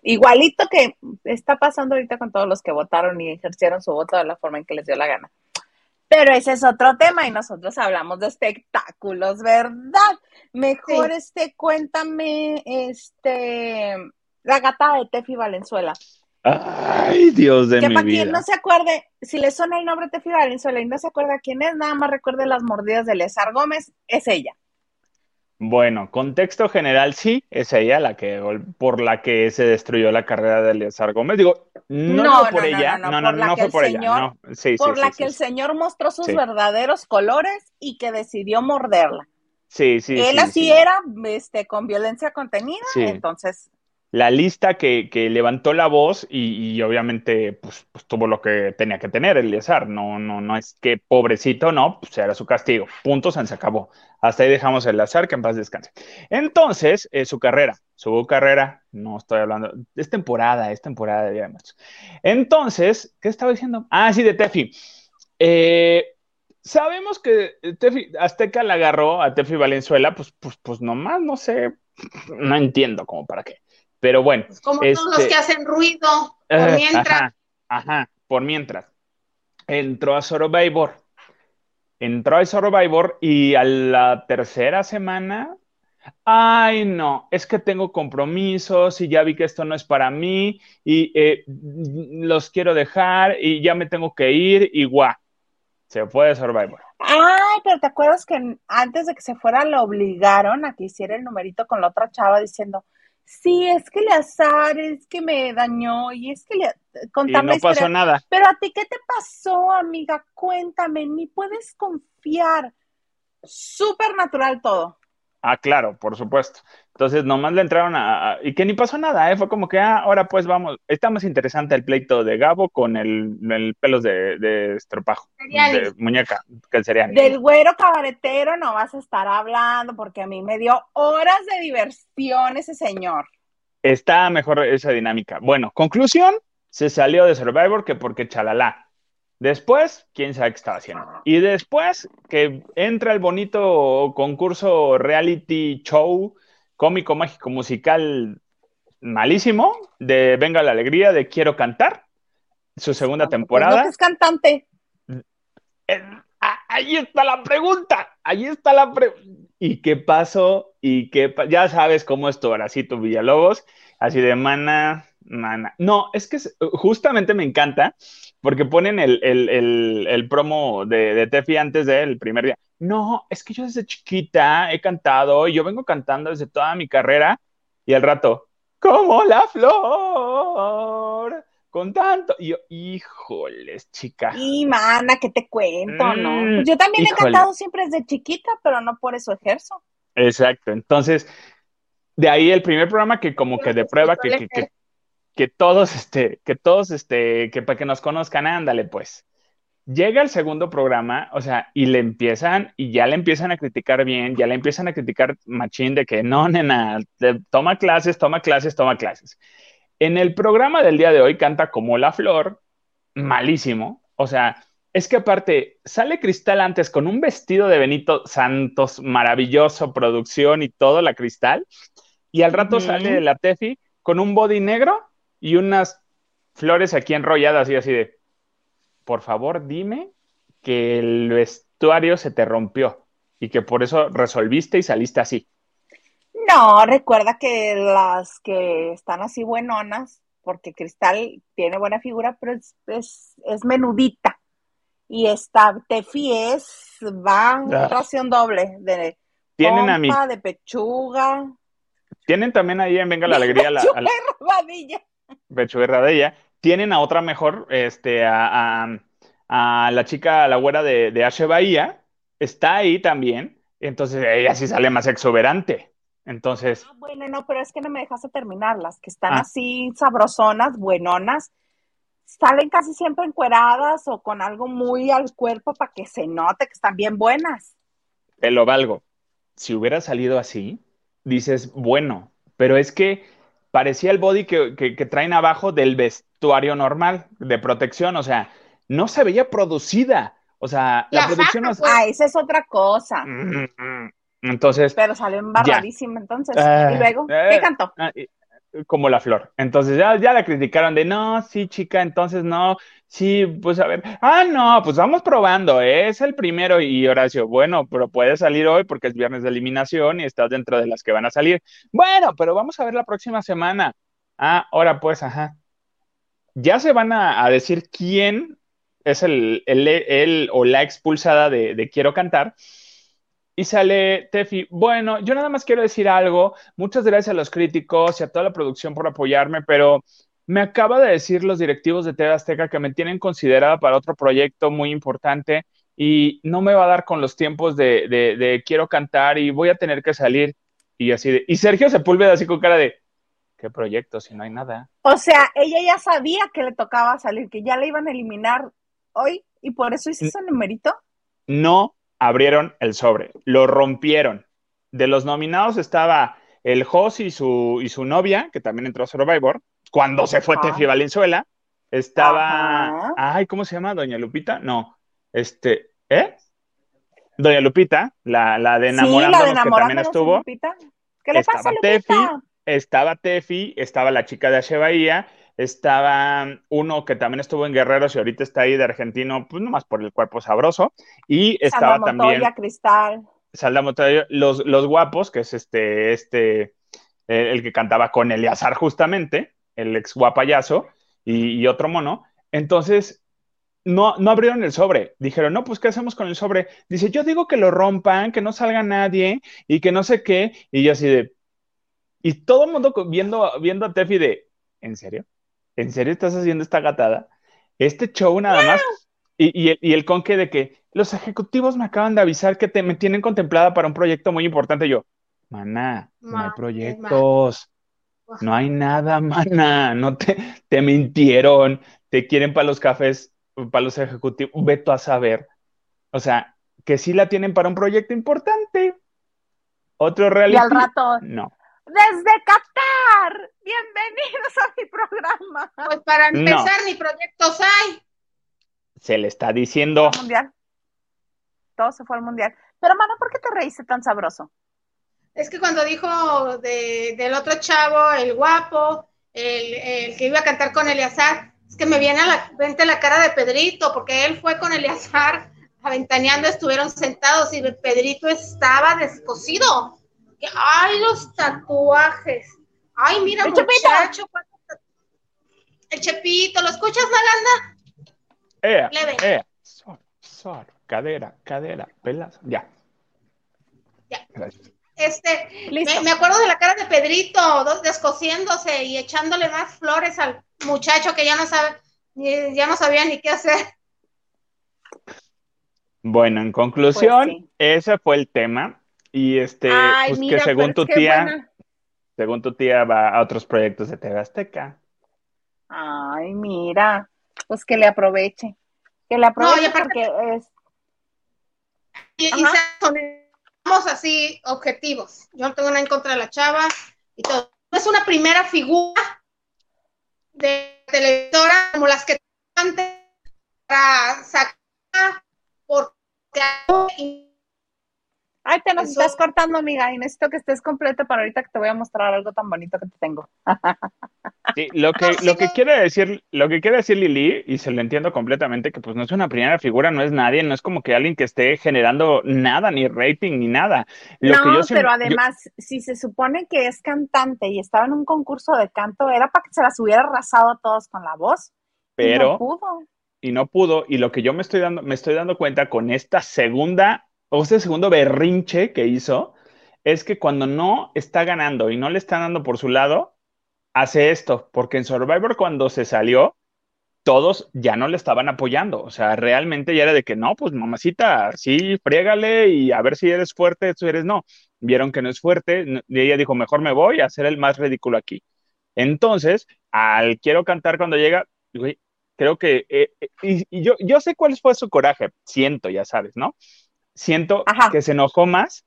Igualito que está pasando ahorita con todos los que votaron y ejercieron su voto de la forma en que les dio la gana. Pero ese es otro tema y nosotros hablamos de espectáculos, ¿verdad? Mejor este, cuéntame, este, la gata de Tefi Valenzuela. Ay, Dios de que para quien no se acuerde, si le suena el nombre Tefi Valenzuela y no se acuerda quién es, nada más recuerde las mordidas de Lesar Gómez, es ella. Bueno, contexto general, sí, es ella la que por la que se destruyó la carrera de Eleazar Gómez. Digo, no, fue por ella, no, no, no, fue por ella, por la que el señor mostró sus verdaderos colores y que decidió morderla. Sí, sí. Él así era, este, con violencia contenida, entonces la lista que, levantó la voz y, obviamente pues, pues, tuvo lo que tenía que tener el Eliezer. No, no, no es que pobrecito, no, pues era su castigo. Punto, se acabó. Hasta ahí dejamos el azar, que en paz descanse. Entonces, eh, su carrera, su carrera, no estoy hablando, es temporada, es temporada de Día Entonces, ¿qué estaba diciendo? Ah, sí, de Tefi. Eh, sabemos que Tefi, Azteca la agarró a Tefi Valenzuela, pues, pues, pues nomás, no sé, no entiendo cómo para qué. Pero bueno. Pues como todos los este, que hacen ruido, por mientras. Ajá, por mientras. Entró a Survivor. Entró a Survivor y a la tercera semana. Ay, no, es que tengo compromisos y ya vi que esto no es para mí y eh, los quiero dejar y ya me tengo que ir y guau, se fue de Survivor. Ay, pero ¿te acuerdas que antes de que se fuera lo obligaron a que hiciera el numerito con la otra chava diciendo, sí, es que le azar, es que me dañó y es que le contarme. Y no pasó nada. Pero a ti, ¿qué te pasó, amiga? Cuéntame, ni puedes confiar. Súper natural todo. Ah, claro, por supuesto. Entonces, nomás le entraron a, y que ni pasó nada, ¿eh? Fue como que, ah, ahora pues vamos. Está más interesante el pleito de Gabo con el, el pelos de, de estropajo, de muñeca, que sería. Del güero cabaretero no vas a estar hablando, porque a mí me dio horas de diversión ese señor. Está mejor esa dinámica. Bueno, conclusión, se salió de Survivor que porque chalala Después, quién sabe qué estaba haciendo. Y después que entra el bonito concurso reality show cómico, mágico, musical malísimo de Venga la Alegría de Quiero Cantar, su segunda pues temporada. es cantante. Eh, ahí está la pregunta, ahí está la pregunta. ¿Y qué pasó? ¿Y qué Ya sabes cómo es tu Horacito Villalobos, así de mana, mana. No, es que justamente me encanta porque ponen el, promo de, de, Tefi antes del primer día. No, es que yo desde chiquita he cantado y yo vengo cantando desde toda mi carrera y al rato, como la flor, con tanto. Y yo, híjoles, chica. Y mana, ¿qué te cuento, no? Mm, yo también he cantado siempre desde chiquita, pero no por eso ejerzo. Exacto, entonces, de ahí el primer programa que como que de prueba que, que, que todos, este, que todos, este, que para que nos conozcan, ándale, pues. Llega el segundo programa, o sea, y le empiezan, y ya le empiezan a criticar bien, ya le empiezan a criticar machín de que no, nena, toma clases, toma clases, toma clases. En el programa del día de hoy canta como la flor, malísimo, o sea, es que aparte, sale Cristal antes con un vestido de Benito Santos, maravilloso, producción y todo, la Cristal, y al rato sale la Tefi con un body negro y unas flores aquí enrolladas y así de, por favor, dime que el vestuario se te rompió y que por eso resolviste y saliste así. No, recuerda que las que están así buenonas, porque Cristal tiene buena figura, pero es, es, menudita. Y esta Tefi es, va ah. ración doble de Tienen a de pechuga. Tienen también ahí en Venga la Alegría la, a de ella. Tienen a otra mejor, este, a, la chica, la güera de, de Ashe Bahía, está ahí también, entonces ella sí sale más exuberante. Entonces. Ah, bueno, no, pero es que no me dejaste terminar. Las que están ah. así sabrosonas, buenonas, salen casi siempre encueradas o con algo muy al cuerpo para que se note que están bien buenas. Te lo valgo. Si hubiera salido así, dices, bueno, pero es que parecía el body que, que, traen abajo del vestuario normal de protección, o sea, no se veía producida. O sea, la, producción no... Ah, esa es otra cosa. Mm, mm. Entonces. Pero salió embarradísima entonces. y luego, ¿qué eh, cantó? Ah, como la flor. Entonces ya, ya la criticaron de no, sí, chica, entonces no, sí, pues a ver, ah, no, pues vamos probando, ¿eh? es el primero. Y Horacio, bueno, pero puede salir hoy porque es viernes de eliminación y estás dentro de las que van a salir. Bueno, pero vamos a ver la próxima semana. Ah, ahora pues, ajá. Ya se van a, decir quién es el, el, o la expulsada de Quiero Cantar. Y sale Tefi, bueno, yo nada más quiero decir algo, muchas gracias a los críticos y a toda la producción por apoyarme, pero me acaba de decir los directivos de TV Azteca que me tienen considerada para otro proyecto muy importante y no me va a dar con los tiempos de, de, quiero cantar y voy a tener que salir. Y así de, y Sergio Sepúlveda así con cara de, ¿qué proyecto si no hay nada? O sea, ella ya sabía que le tocaba salir, que ya le iban a eliminar hoy y por eso hizo ese numerito. No, abrieron el sobre, lo rompieron. De los nominados estaba el Jos y su, y su novia, que también entró a Survivor, cuando se fue Tefi Valenzuela. Estaba, ay, ¿cómo se llama? Doña Lupita, no, este, ¿eh? Doña Lupita, la, la de enamorándonos, que también estuvo. ¿Qué le pasa, Lupita? Tefi, estaba Tefi, estaba la chica de Bahía, estaba uno que también estuvo en Guerreros y ahorita está ahí de argentino, pues nomás por el cuerpo sabroso. Y estaba Salda también. Montoya, Cristal. Salda Montoya, los, los guapos, que es este, este, el, que cantaba con Eleazar justamente, el ex guapayazo, y, y otro mono. Entonces, no, no abrieron el sobre. Dijeron, no, pues, ¿qué hacemos con el sobre? Dice, yo digo que lo rompan, que no salga nadie y que no sé qué. Y yo así de. Y todo el mundo viendo, viendo a Tefi de, ¿en serio? ¿En serio estás haciendo esta gatada? Este show nada más. Y, y, el, conque de que los ejecutivos me acaban de avisar que te, me tienen contemplada para un proyecto muy importante. yo, maná, no hay proyectos. No hay nada, maná. No te, te mintieron. Te quieren para los cafés, para los ejecutivos. Veto a saber. O sea, que sí la tienen para un proyecto importante. Otro reality. Y al rato. No desde Qatar. Bienvenidos a mi programa. Pues para empezar, ni proyectos hay. Se le está diciendo. Mundial. Todo se fue al mundial. Pero, mano, ¿por qué te reíste tan sabroso? Es que cuando dijo del otro chavo, el guapo, el, que iba a cantar con Eleazar, es que me viene a la mente la cara de Pedrito, porque él fue con Eleazar aventaneando, estuvieron sentados y Pedrito estaba descosido. Ay, los tatuajes. Ay, mira, el muchacho. El chepito, ¿lo escuchas, Maganda? Eh, Leve. Eh, cadera, cadera, pelas, ya. Ya. Este, me, acuerdo de la cara de Pedrito, descosiéndose y echándole más flores al muchacho que ya no sabe, ya no sabía ni qué hacer. Bueno, en conclusión, pues ese fue el tema. Y este, pues que según tu tía, según tu tía va a otros proyectos de TV Azteca. Ay, mira, pues que le aproveche. Que le aproveche porque es. Y, y somos así objetivos. Yo no tengo nada en contra de la chava y todo. Es una primera figura de televisora como las que antes para sacar porque Ay, te nos estás cortando, amiga, y necesito que estés completa para ahorita que te voy a mostrar algo tan bonito que te tengo. Sí, lo que, lo que quiere decir, lo que quiere decir Lili, y se lo entiendo completamente, que pues no es una primera figura, no es nadie, no es como que alguien que esté generando nada, ni rating, ni nada. no, pero además, si se supone que es cantante y estaba en un concurso de canto, era para que se las hubiera arrasado a todos con la voz. Pero. Y no pudo. Y no pudo, y lo que yo me estoy dando, me estoy dando cuenta con esta segunda o este segundo berrinche que hizo, es que cuando no está ganando y no le están dando por su lado, hace esto, porque en Survivor cuando se salió, todos ya no le estaban apoyando, o sea, realmente ya era de que no, pues mamacita, sí, friégale y a ver si eres fuerte, si eres no. Vieron que no es fuerte y ella dijo, mejor me voy a hacer el más ridículo aquí. Entonces, al quiero cantar cuando llega, creo que, eh, eh, y, yo, yo sé cuál fue su coraje, siento, ya sabes, ¿no? Siento que se enojó más,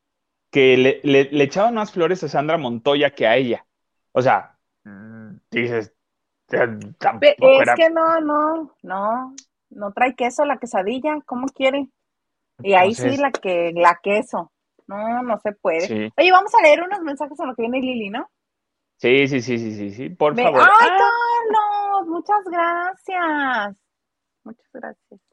que le, le, echaban más flores a Sandra Montoya que a ella. O sea, mm, dices, es que no, no, no, no trae queso la quesadilla, ¿cómo quiere? Y ahí sí la que, la queso. No, no se puede. Oye, vamos a leer unos mensajes en lo que viene Lili, ¿no? Sí, sí, sí, sí, sí, sí, por favor. ¡Ay, ah. Carlos! Muchas gracias. Muchas gracias.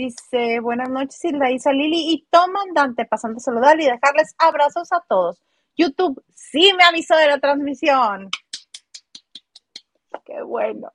Dice, buenas noches, Hilda Isa Lili y Tomandante, pasando a saludar y dejarles abrazos a todos. YouTube sí me avisó de la transmisión. Qué bueno.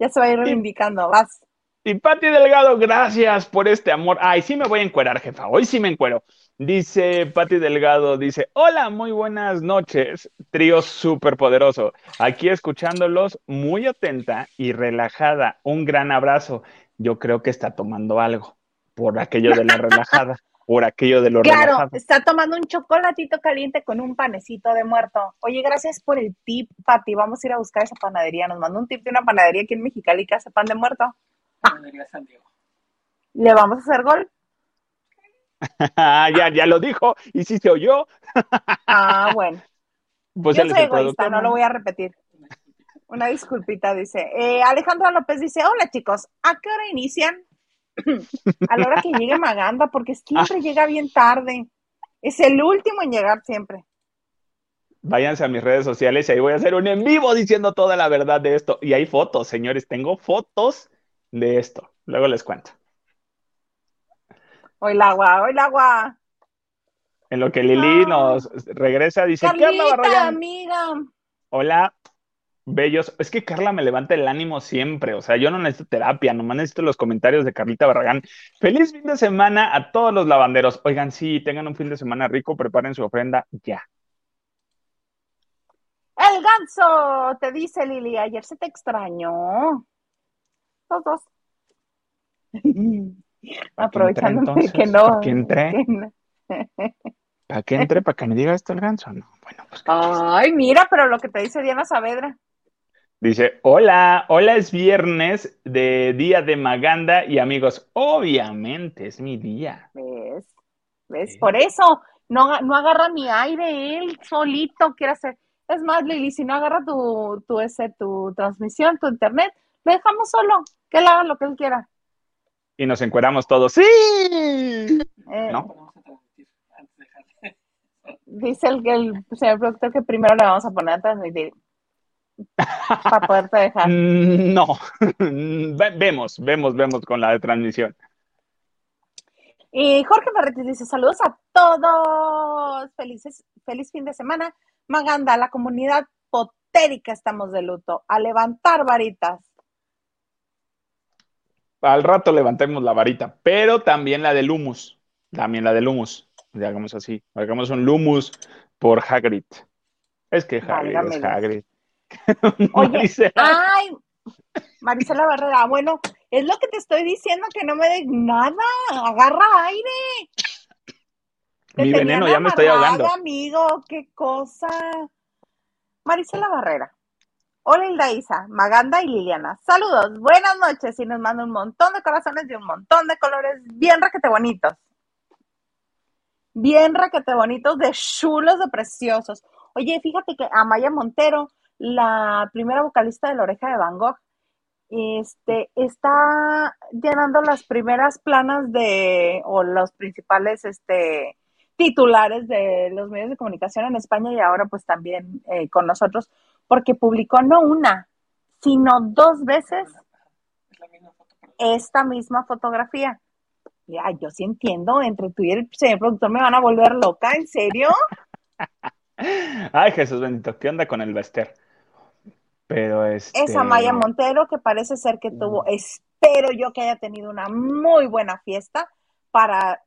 Ya se va a ir reivindicando, vas. Y Pati Delgado, gracias por este amor. Ay, sí me voy a encuerar, jefa. Hoy sí me encuero. Dice Pati Delgado, dice, hola, muy buenas noches, trío súper poderoso. Aquí escuchándolos muy atenta y relajada. Un gran abrazo. Yo creo que está tomando algo por aquello de la relajada por aquello de lo Claro, está tomando un chocolatito caliente con un panecito de muerto. Oye, gracias por el tip, Pati. Vamos a ir a buscar esa panadería. Nos mandó un tip de una panadería aquí en Mexicali que hace pan de muerto. Panadería San Diego. ¿Le vamos a hacer gol? ya, ya lo dijo y sí se oyó. ah, bueno. Pues Yo soy egoísta, no lo voy a repetir. Una disculpita, dice. Eh, Alejandra López dice, hola chicos, ¿a qué hora inician? a la hora que llegue Maganda, porque siempre ah. llega bien tarde. Es el último en llegar siempre. Váyanse a mis redes sociales y ahí voy a hacer un en vivo diciendo toda la verdad de esto. Y hay fotos, señores, tengo fotos de esto. Luego les cuento. Hoy el agua, hoy el agua. En lo que Lili ah. nos regresa, dice, Carlita, amiga. Hola, bellos. Es que Carla me levanta el ánimo siempre. O sea, yo no necesito terapia, nomás necesito los comentarios de Carlita Barragán. Feliz fin de semana a todos los lavanderos. Oigan, sí, tengan un fin de semana rico, preparen su ofrenda ya. El ganso, te dice Lili, ayer se te extrañó. Los dos. Aprovechando que no. ¿Para que entré? ¿Para qué entré? ¿Para que me diga esto el ganso? No, bueno, pues. Ay, mira, pero lo que te dice Diana Saavedra. Dice, hola, hola, es viernes de día de Maganda y amigos, obviamente es mi día. ¿Ves? ¿Ves? Por eso no, no agarra ni aire, él solito quiere hacer. Es más, Lili, si no agarra tu, tu, ese, tu transmisión, tu internet, lo dejamos solo, que él haga lo que él quiera. Y nos encueramos todos. ¡Sí! Eh, ¿No? Dice el, el señor productor que primero le vamos a poner a transmitir. Para poderte dejar. Mm, no, vemos, vemos, vemos con la de transmisión. Y Jorge Ferretti dice: Saludos a todos. Felices, feliz fin de semana. Maganda, la comunidad potérica estamos de luto. A levantar varitas. Al rato levantemos la varita, pero también la del humus. También la del humus. Hagamos así. Hagamos un humus por Hagrid. Es que Hagrid es Hagrid. Oye, Marisela. ay, Marisela Barrera, bueno, es lo que te estoy diciendo, que no me de nada, agarra aire. Mi veneno ya me estoy ahogando. amigo, qué cosa. Marisela Barrera. Hola Hilda Isa, Maganda y Liliana. Saludos, buenas noches y nos manda un montón de corazones y un montón de colores bien raquete bonitos. Bien raquete bonitos, de chulos, de preciosos. Oye, fíjate que Amaya Montero la primera vocalista de La Oreja de Van Gogh, este, está llenando las primeras planas de, o los principales este, titulares de los medios de comunicación en España y ahora pues también eh, con nosotros, porque publicó no una, sino dos veces esta misma fotografía. Ya, yo sí entiendo, entre tú y el señor productor me van a volver loca, ¿en serio? Ay, Jesús bendito, ¿qué onda con el Bester? Pero este... Esa Maya Montero que parece ser que tuvo, espero yo que haya tenido una muy buena fiesta para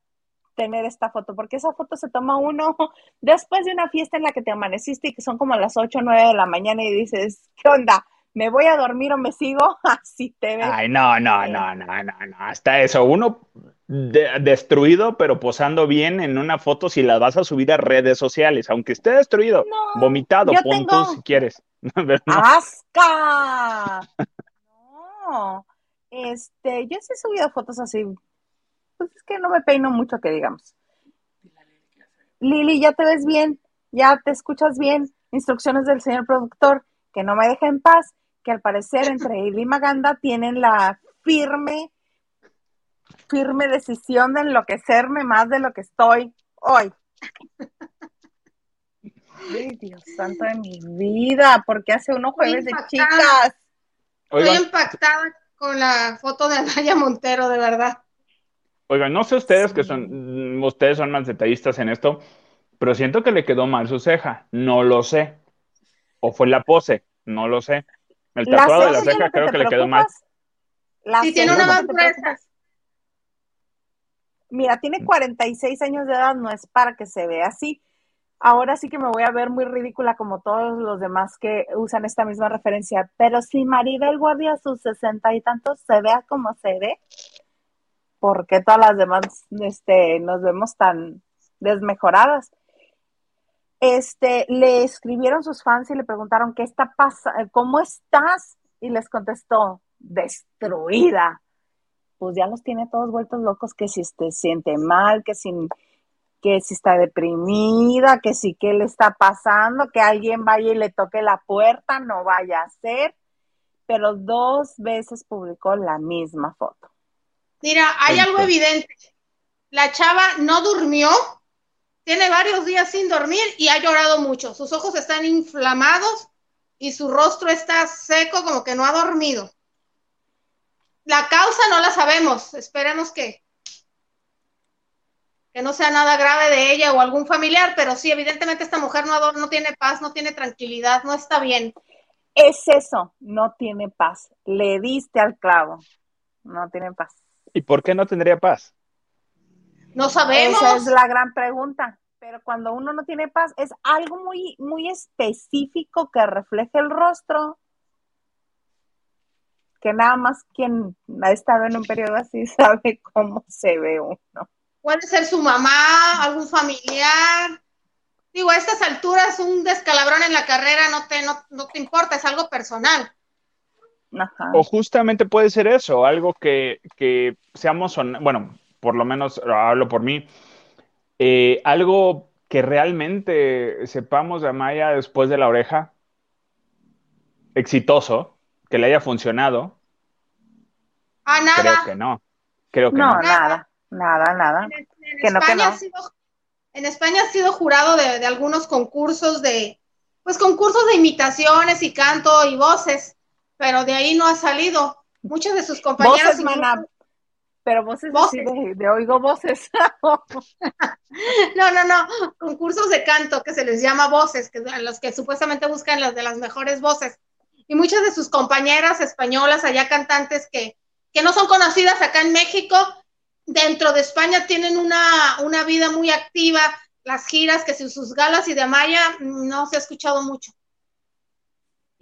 tener esta foto, porque esa foto se toma uno después de una fiesta en la que te amaneciste y que son como las 8 o 9 de la mañana y dices, ¿qué onda? ¿Me voy a dormir o me sigo? Así te ves. Ay, no, no, no, no, no, no, hasta eso, uno destruido, pero posando bien en una foto si la vas a subir a redes sociales, aunque esté destruido, vomitado, punto si quieres. ¡Asca! no. Este, yo sí he subido fotos así. Pues es que no me peino mucho, que digamos. Lili, ya te ves bien, ya te escuchas bien. Instrucciones del señor productor, que no me deje en paz, que al parecer entre él y Maganda tienen la firme, firme decisión de enloquecerme más de lo que estoy hoy. Ay, Dios santo de mi vida, porque hace unos jueves de chicas. Estoy impactada con la foto de Anaya Montero, de verdad. Oigan, no sé ustedes que son, ustedes son más detallistas en esto, pero siento que le quedó mal su ceja, no lo sé. O fue la pose, no lo sé. El tatuado de la ceja creo que, le quedó mal. Si tiene una más Mira, tiene 46 años de edad, no es para que se vea así. Ahora sí que me voy a ver muy ridícula como todos los demás que usan esta misma referencia, pero si Maribel Guardia a sus sesenta y tantos se vea como se ve, ¿por qué todas las demás este, nos vemos tan desmejoradas? Este, le escribieron sus fans y le preguntaron qué está pasando, cómo estás, y les contestó, destruida. Pues ya los tiene todos vueltos locos, que si se siente mal, que si, que si está deprimida, que si qué le está pasando, que alguien vaya y le toque la puerta, no vaya a ser. Pero dos veces publicó la misma foto. Mira, hay algo evidente. La chava no durmió, tiene varios días sin dormir y ha llorado mucho. Sus ojos están inflamados y su rostro está seco como que no ha dormido. La causa no la sabemos, esperemos que, que no sea nada grave de ella o algún familiar, pero sí, evidentemente esta mujer no, no tiene paz, no tiene tranquilidad, no está bien. Es eso, no tiene paz. Le diste al clavo, no tiene paz. ¿Y por qué no tendría paz? No sabemos. Esa es la gran pregunta. Pero cuando uno no tiene paz, es algo muy, muy específico que refleje el rostro. Que nada más quien ha estado en un periodo así sabe cómo se ve uno. Puede ser su mamá, algún familiar. Digo, a estas alturas un descalabrón en la carrera no te, no, te importa, es algo personal. O justamente puede ser eso, algo que, que seamos, bueno, por lo menos hablo por mí, eh, algo que realmente sepamos de Amaya después de la oreja, exitoso, que le haya funcionado. Ah, nada. Creo que no. Creo que no. no. nada, nada, nada. En, España Ha sido, en España ha sido jurado de, algunos concursos de, pues concursos de imitaciones y canto y voces, pero de ahí no ha salido. Muchos de sus compañeros. Pero voces, de, oigo voces. no, no, no, concursos de canto que se les llama voces, que los que supuestamente buscan las de las mejores voces. Y muchas de sus compañeras españolas, allá cantantes que, que no son conocidas acá en México, dentro de España tienen una, una vida muy activa, las giras, que sus galas y de Amaya no se ha escuchado mucho.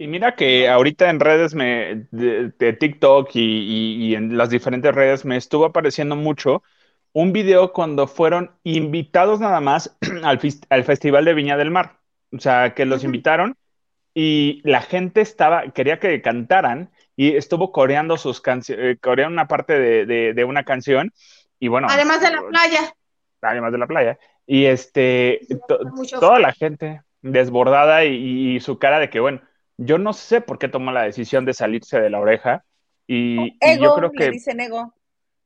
Y mira que ahorita en redes me, de, TikTok y, en las diferentes redes me estuvo apareciendo mucho un video cuando fueron invitados nada más al, al Festival de Viña del Mar. O sea, que los invitaron y la gente estaba, quería que cantaran y estuvo coreando sus canciones, eh, coreando una parte de, una canción y bueno. Además de la playa. Además de la playa. Y este, toda la gente desbordada y, su cara de que, bueno, yo no sé por qué tomó la decisión de salirse de la oreja y, yo creo que...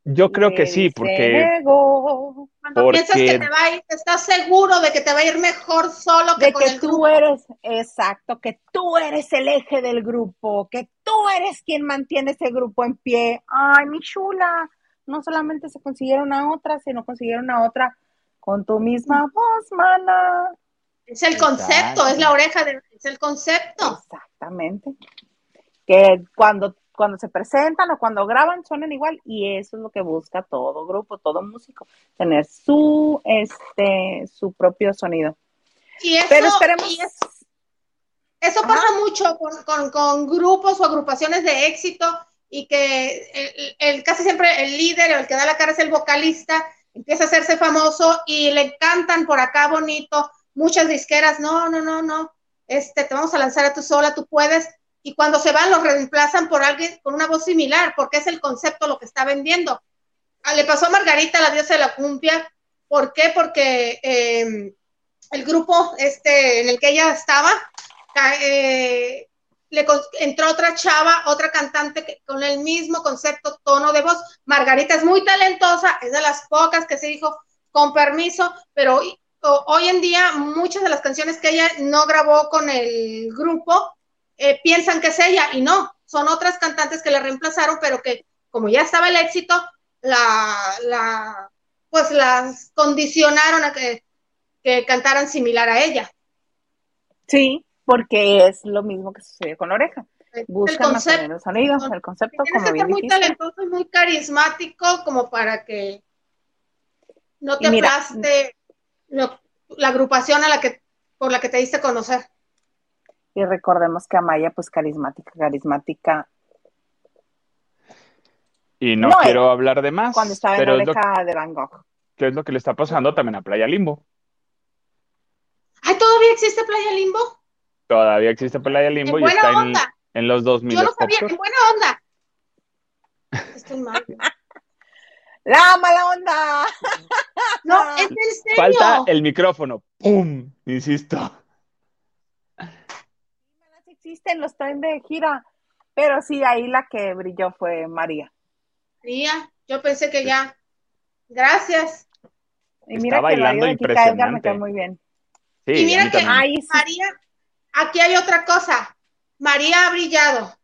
Yo creo que sí, porque... Ego. Cuando piensas que te va a ir, estás seguro de que te va a ir mejor solo que de que tú eres, exacto, que tú eres el eje del grupo, que tú eres quien mantiene ese grupo en pie. Ay, mi chula, no solamente se consiguieron a otra, sino consiguieron a otra con tu misma voz, mana. Es el concepto, es la oreja, de, es el concepto. Exactamente. Que cuando, cuando se presentan o cuando graban suenan igual y eso es lo que busca todo grupo, todo músico, tener su, este, su propio sonido. Y eso, Pero esperemos... eso pasa mucho con, con, grupos o agrupaciones de éxito y que el, casi siempre el líder o el que da la cara es el vocalista, empieza a hacerse famoso y le cantan por acá bonito muchas disqueras, no, no, no, no, este, te vamos a lanzar a tú sola, tú puedes, y cuando se van los reemplazan por alguien con una voz similar, porque es el concepto lo que está vendiendo. Ah, le pasó a Margarita, la diosa de la cumbia. ¿Por qué? Porque em, el grupo este, en el que ella estaba, eh, le entró otra chava, otra cantante con el mismo concepto, tono de voz. Margarita es muy talentosa, es de las pocas que se dijo con permiso, pero hoy en día muchas de las canciones que ella no grabó con el grupo eh, piensan que es ella y no, son otras cantantes que la reemplazaron, pero que como ya estaba el éxito, la, la pues las condicionaron a que, que cantaran similar a ella. Sí, porque es lo mismo que sucedió con la oreja. Buscan el concepto, sonido, el concepto como que ser muy talentoso y muy carismático como para que no te aplaste la agrupación a la que por la que te diste a conocer. Y recordemos que Amaya, pues carismática, carismática. Y no, quiero hablar de más. Cuando estaba en la oreja de Van Gogh. ¿Qué es lo que le está pasando también a Playa Limbo? Ay, ¿todavía existe Playa Limbo? Todavía existe Playa Limbo y está en, en, los 2000. Yo no sabía, en buena onda. Estoy mal. ¡La mala onda! No, es en serio. Falta el micrófono. ¡Pum! Insisto. Existen, los traen de gira. Pero sí, ahí la que brilló fue María. María, yo pensé que ya. Gracias. Y mira Está que bailando impresionante. me quedó muy bien. y mira que María, aquí hay otra cosa. María ha brillado,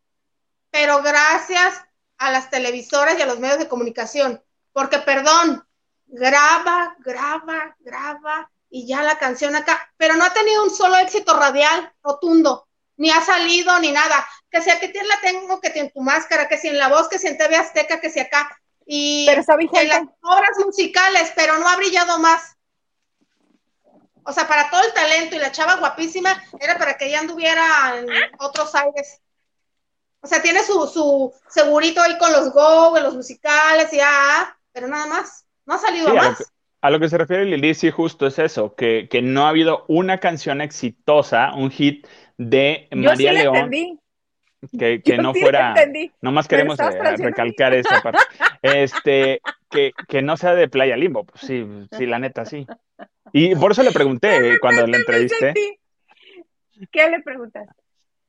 pero gracias a las televisoras y a los medios de comunicación porque perdón, graba, graba, graba y ya la canción acá, pero no ha tenido un solo éxito radial rotundo, ni ha salido ni nada. Que si aquí la tengo, que en tu máscara, que si en la voz, que si en TV Azteca, que si acá. Y pero en las obras musicales, pero no ha brillado más. O sea, para todo el talento y la chava guapísima, era para que ella anduviera en otros aires. O sea, tiene su, su segurito ahí con los go, los musicales y ah, pero nada más. No ha salido más. A lo, que, se refiere Lili, sí, justo es eso, que, no ha habido una canción exitosa, un hit de María León. Que, que no fuera, no más queremos eh, recalcar esa parte, este, que, que, no sea de Playa Limbo, pues sí, sí, la neta, sí. Y por eso le pregunté cuando le entrevisté. ¿Qué le preguntaste?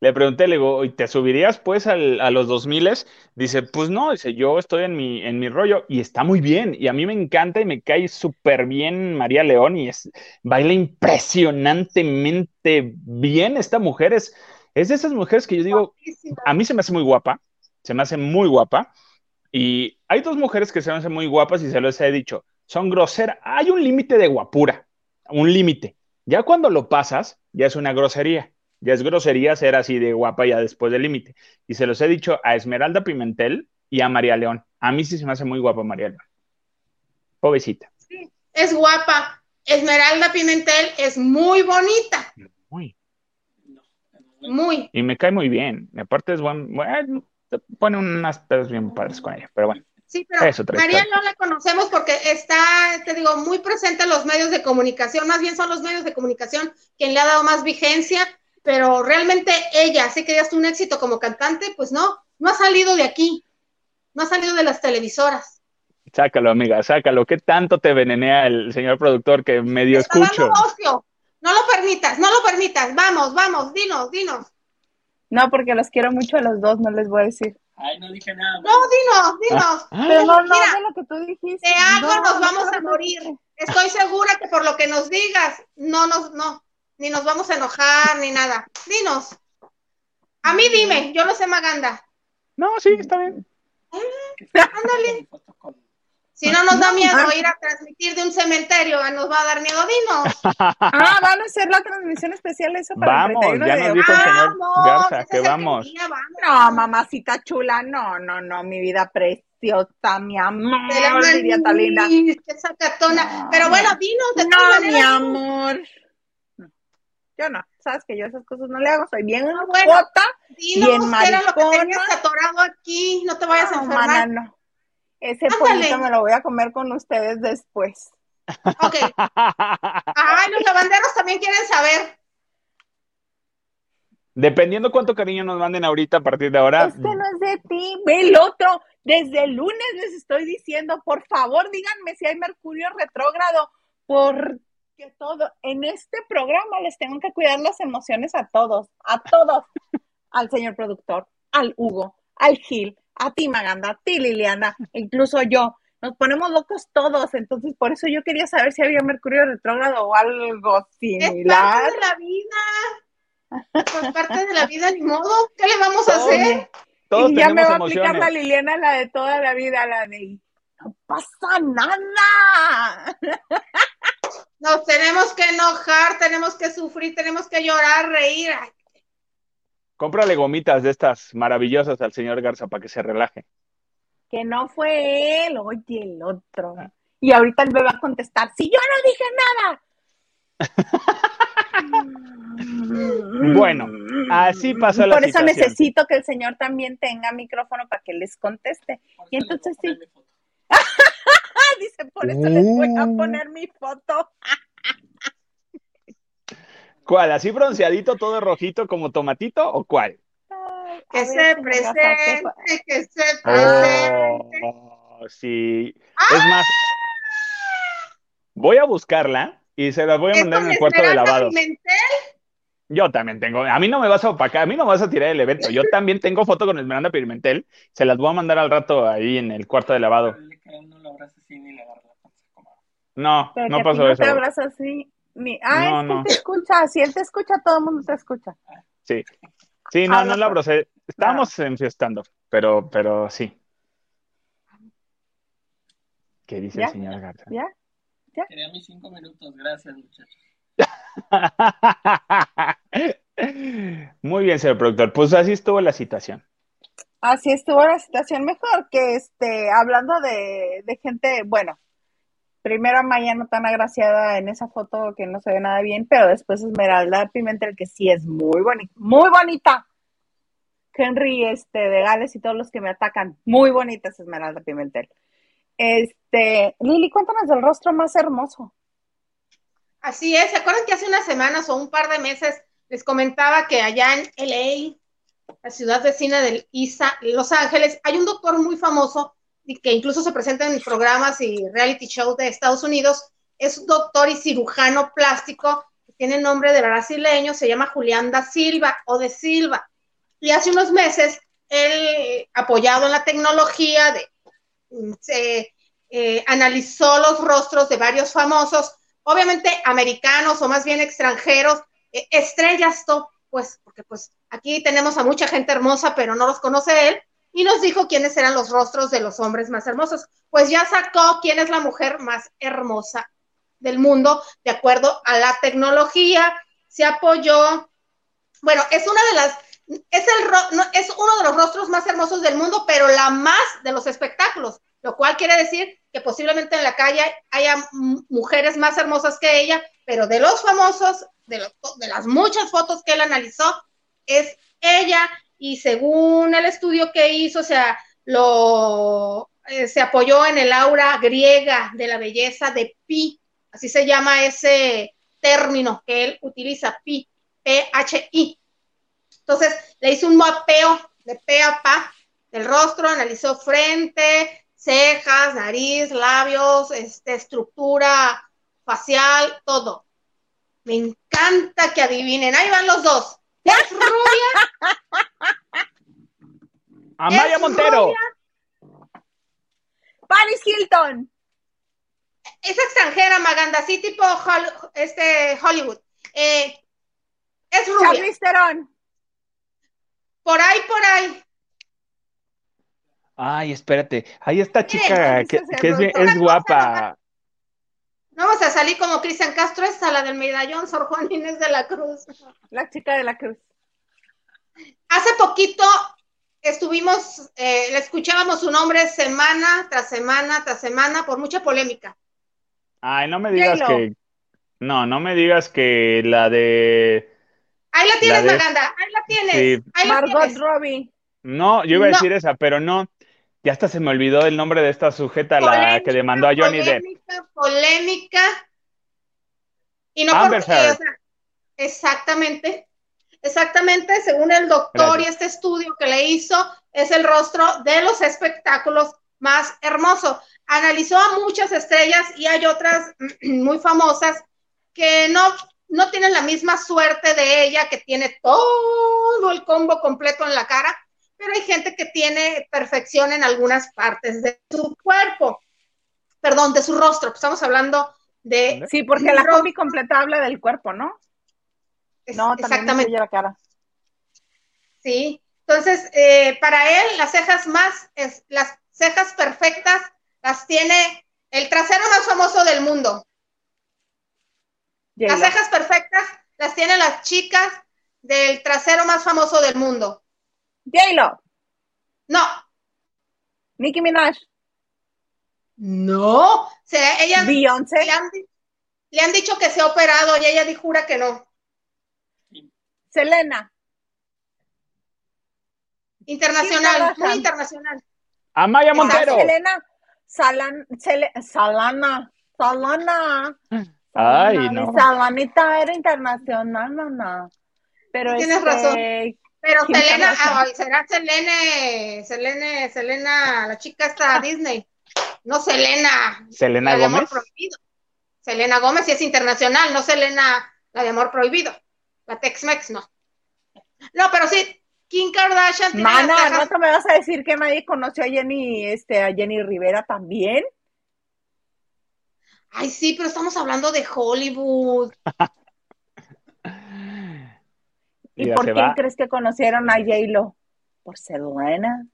Le pregunté, le digo, ¿y te subirías pues a los 2000? Dice, pues no, dice, yo estoy en mi, en mi rollo y está muy bien. Y a mí me encanta y me cae súper bien María León y es, baila impresionantemente bien. Esta mujer es, es de esas mujeres que yo digo, a mí se me hace muy guapa, se me hace muy guapa. Y hay dos mujeres que se me hacen muy guapas y se los he dicho, son groseras. Hay un límite de guapura, un límite. Ya cuando lo pasas, ya es una grosería ya es grosería ser así de guapa ya después del límite. Y se los he dicho a Esmeralda Pimentel y a María León. A mí sí se me hace muy guapa María León. Pobrecita. Sí, es guapa. Esmeralda Pimentel es muy bonita. Muy. Muy. Y me cae muy bien. Aparte es buen, bueno, pone unas pedos bien padres con ella, pero bueno. Sí, pero María no la conocemos porque está, te digo, muy presente en los medios de comunicación. Más bien son los medios de comunicación quien le ha dado más vigencia pero realmente ella, sé que ya es un éxito como cantante, pues no, no ha salido de aquí, no ha salido de las televisoras. Sácalo, amiga, sácalo. ¿Qué tanto te venenea el señor productor que medio escucho? No lo permitas, no lo permitas. Vamos, vamos, dinos, dinos. No, porque los quiero mucho a los dos, no les voy a decir. Ay, no dije nada. No, dinos, dinos. Ah. Pero no, no, Mira, lo que tú dijiste. De algo nos vamos a morir. Estoy segura que por lo que nos digas, no nos, no, ni nos vamos a enojar, ni nada. Dinos. A mí dime, yo no sé Maganda. No, sí, está bien. ándale. Si no nos da miedo ir a transmitir de un cementerio, nos va a dar miedo, dinos. Ah, van a hacer la transmisión especial eso para vamos, el ya nos dijo el señor Garza que vamos. No, mamacita chula, no, no, no, mi vida preciosa, mi amor, diría Talina. Esa catona. Pero bueno, dinos de No, mi amor. Yo no, sabes que yo esas cosas no le hago, soy bien ah, bueno, bien maricona. lo que tenías atorado aquí, no te vayas a enfermar. no. Ese pollito me lo voy a comer con ustedes después. Ok. Ay, los lavanderos también quieren saber. Dependiendo cuánto cariño nos manden ahorita a partir de ahora. Este no es de ti, ve el otro. Desde el lunes les estoy diciendo, por favor, díganme si hay Mercurio retrógrado, porque todo, en este programa les tengo que cuidar las emociones a todos, a todos, al señor productor, al Hugo, al Gil, a ti Maganda, a ti Liliana, incluso yo. Nos ponemos locos todos, entonces por eso yo quería saber si había Mercurio retrógrado o algo similar. Es parte de la vida. Es parte de la vida, ni modo. ¿Qué le vamos a hacer? Todos y ya me va a aplicar la Liliana la de toda la vida, la de no pasa nada. Nos tenemos que enojar, tenemos que sufrir, tenemos que llorar, reír. Cómprale gomitas de estas maravillosas al señor Garza para que se relaje. Que no fue él, oye, el otro. Y ahorita él me va a contestar, si yo no dije nada. bueno, así pasó la Por eso situación. necesito que el señor también tenga micrófono para que les conteste. Y entonces sí. Dice, por eso les voy a Uh. poner mi foto. ¿Cuál? ¿Así bronceadito, todo rojito como tomatito o cuál? Ay, Que ver, se señor Garza, ¿qué presente, que se presente. Oh, sí. Es más, voy a buscarla y se las voy a ¿Es mandar en el cuarto de lavado. Pimentel? Yo también tengo, a mí no me vas a opacar, a mí no me vas a tirar el evento. Yo también tengo foto con Esmeralda Pimentel. Se las voy a mandar al rato ahí en el cuarto de lavado. No lo abraza así ni le agarra la panza como No, Pero pasó no eso. te hablas así. Ni... Ah, No, es que no. él te escucha. Si él te escucha, todo el mundo te escucha. Sí. Sí, no, Habla no la brocé. Estábamos enfiestando, pero, pero sí. ¿Qué dice ¿Ya? el señor Garza? ¿Ya? Quería mis cinco minutos, gracias muchachos. Muy bien, señor productor. Pues así estuvo la situación. Así estuvo la situación mejor que este, hablando de, de gente, bueno, primero Maya no tan agraciada en esa foto que no se ve nada bien, pero después Esmeralda Pimentel, que sí es muy bonita, muy bonita. Henry, este, de Gales y todos los que me atacan, muy bonita es Esmeralda Pimentel. Este, Lili, cuéntanos del rostro más hermoso. Así es, ¿se acuerdan que hace unas semanas o un par de meses les comentaba que allá en LA, la ciudad vecina de ISA, Los Ángeles, hay un doctor muy famoso y que incluso se presenta en programas y reality shows de Estados Unidos, es un doctor y cirujano plástico, que tiene nombre de brasileño, se llama Julián da Silva o de Silva. Y hace unos meses, él, apoyado en la tecnología, se, eh, analizó los rostros de varios famosos, obviamente americanos o más bien extranjeros, eh, estrellas top, pues, porque pues aquí tenemos a mucha gente hermosa, pero no los conoce él, y nos dijo quiénes eran los rostros de los hombres más hermosos. Pues ya sacó quién es la mujer más hermosa del mundo, de acuerdo a la tecnología, se apoyó, bueno, es una de las, es, el, no, es uno de los rostros más hermosos del mundo, pero la más de los espectáculos, lo cual quiere decir que posiblemente en la calle haya mujeres más hermosas que ella, pero de los famosos, de, las muchas fotos que él analizó, es ella y según el estudio que hizo, o sea, eh, se apoyó en el aura griega de la belleza de Pi, así se llama ese término que él utiliza, Pi, P-H-I. Entonces, le hizo un mapeo de pe a pa del rostro, analizó frente, cejas, nariz, labios, este, estructura facial, todo. Me encanta que adivinen. Ahí van los dos. Es rubia. Amaya es Montero. rubia, Paris Hilton. es extranjera, Maganda, así tipo Hol- este, Hollywood. Eh, es rubia. Charlize Theron. Por ahí, por ahí. Ay, espérate. Esta Miren, chica ¿dónde que, está es, bien- rostro? es guapa. No vamos a salir como Cristian Castro, esa la del medallón, Sor Juan Inés de la Cruz. La chica de la cruz. Hace poquito estuvimos, eh, le escuchábamos su nombre semana tras semana tras semana por mucha polémica. Ay, no me digas que. No, no me digas que la de. Ahí la tienes, de- Maganda, ahí la tienes. Sí. Ahí la Margot tienes. Robbie. No, yo iba a No. decir esa, pero no. Ya hasta se me olvidó el nombre de esta sujeta, la que demandó a Johnny Depp. Polémica, polémica. Y no Amber porque, Heard. o sea, exactamente. exactamente, según el doctor y este estudio que le hizo, es el rostro de los espectáculos más hermoso. Analizó a muchas estrellas y hay otras muy famosas que no, no tienen la misma suerte de ella, que tiene todo el combo completo en la cara, pero hay gente que tiene perfección en algunas partes de su cuerpo, perdón, de su rostro. Estamos hablando de... Sí, porque la combi completa habla del cuerpo, ¿no? no, exactamente. la cara. Sí, entonces, eh, para él, las cejas más, es, las cejas perfectas las tiene el trasero más famoso del mundo. Las cejas perfectas las tienen las chicas del trasero más famoso del mundo. J No. Nicki Minaj. No. O sea, ella Beyoncé. Le han, le han, dicho que se ha operado y ella jura que no. Selena. Internacional, muy internacional. Amaya Montero. Selena, Salan, Salana, Salana. Ay, no. Salanita era internacional, no, no. Pero Tienes este, razón. Pero Selena, será Selene, Selene, Selena, la chica está Disney. No Selena. Selena Gómez. Amor prohibido. Selena Gómez sí es internacional, no Selena, la de amor prohibido. La Tex-Mex, no. No, pero sí, Kim Kardashian tiene Mana, ¿no te me vas a decir que nadie conoció a Jenny, este, a Jenny Rivera también? Ay, sí, pero estamos hablando de Hollywood. ¿Y por quién crees que conocieron a J-Lo? Por Selena.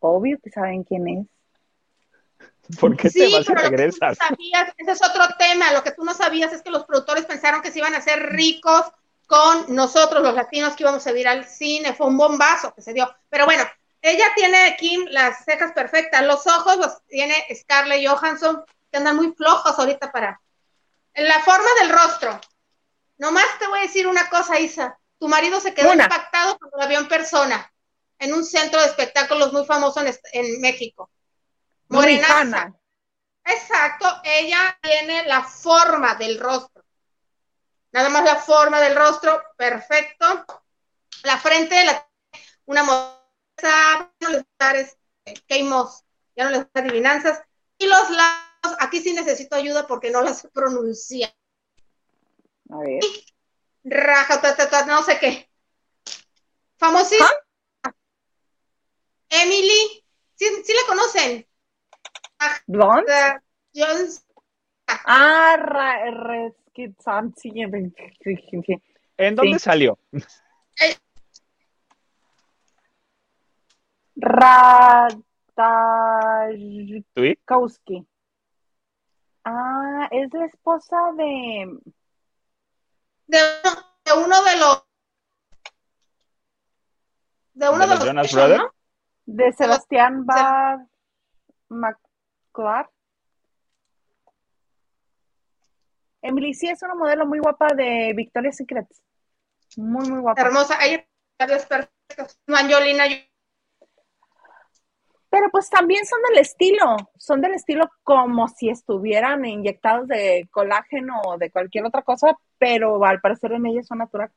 Obvio que saben quién es. ¿Por qué sí, te vas y regresas? sabías, ese es otro tema. Lo que tú no sabías es que los productores pensaron que se iban a hacer ricos con nosotros, los latinos, que íbamos a ir al cine. Fue un bombazo que se dio. Pero bueno, ella tiene, Kim, las cejas perfectas. Los ojos los tiene Scarlett Johansson, que andan muy flojos ahorita para. En la forma del rostro. Nomás te voy a decir una cosa, Isa. Tu marido se quedó impactado cuando la vio en persona, en un centro de espectáculos muy famoso en, en México. Morenaza. Exacto, ella tiene la forma del rostro Nada más la forma del rostro, perfecto. La frente, la, una moza, no les este, ya no les da adivinanzas. Y los lados, aquí sí necesito ayuda porque no las pronuncia. A ver. Raja, no sé qué. Famosísima. ¿Ah? Emily, sí, sí la conocen. ¿Blonde? Jones. Ah, re, ¿En dónde salió? Radajkowski. Ah, es la esposa de... De, uno de los... De uno de, los, Jonas Brothers. De Sebastián Bar McClar. Emily sí es una modelo muy guapa de Victoria's Secret. Muy, muy guapa. Hermosa. Hay varios perfectos. Angelina. Pero pues también son del estilo, son del estilo como si estuvieran inyectados de colágeno o de cualquier otra cosa, pero al parecer en ellas son natural.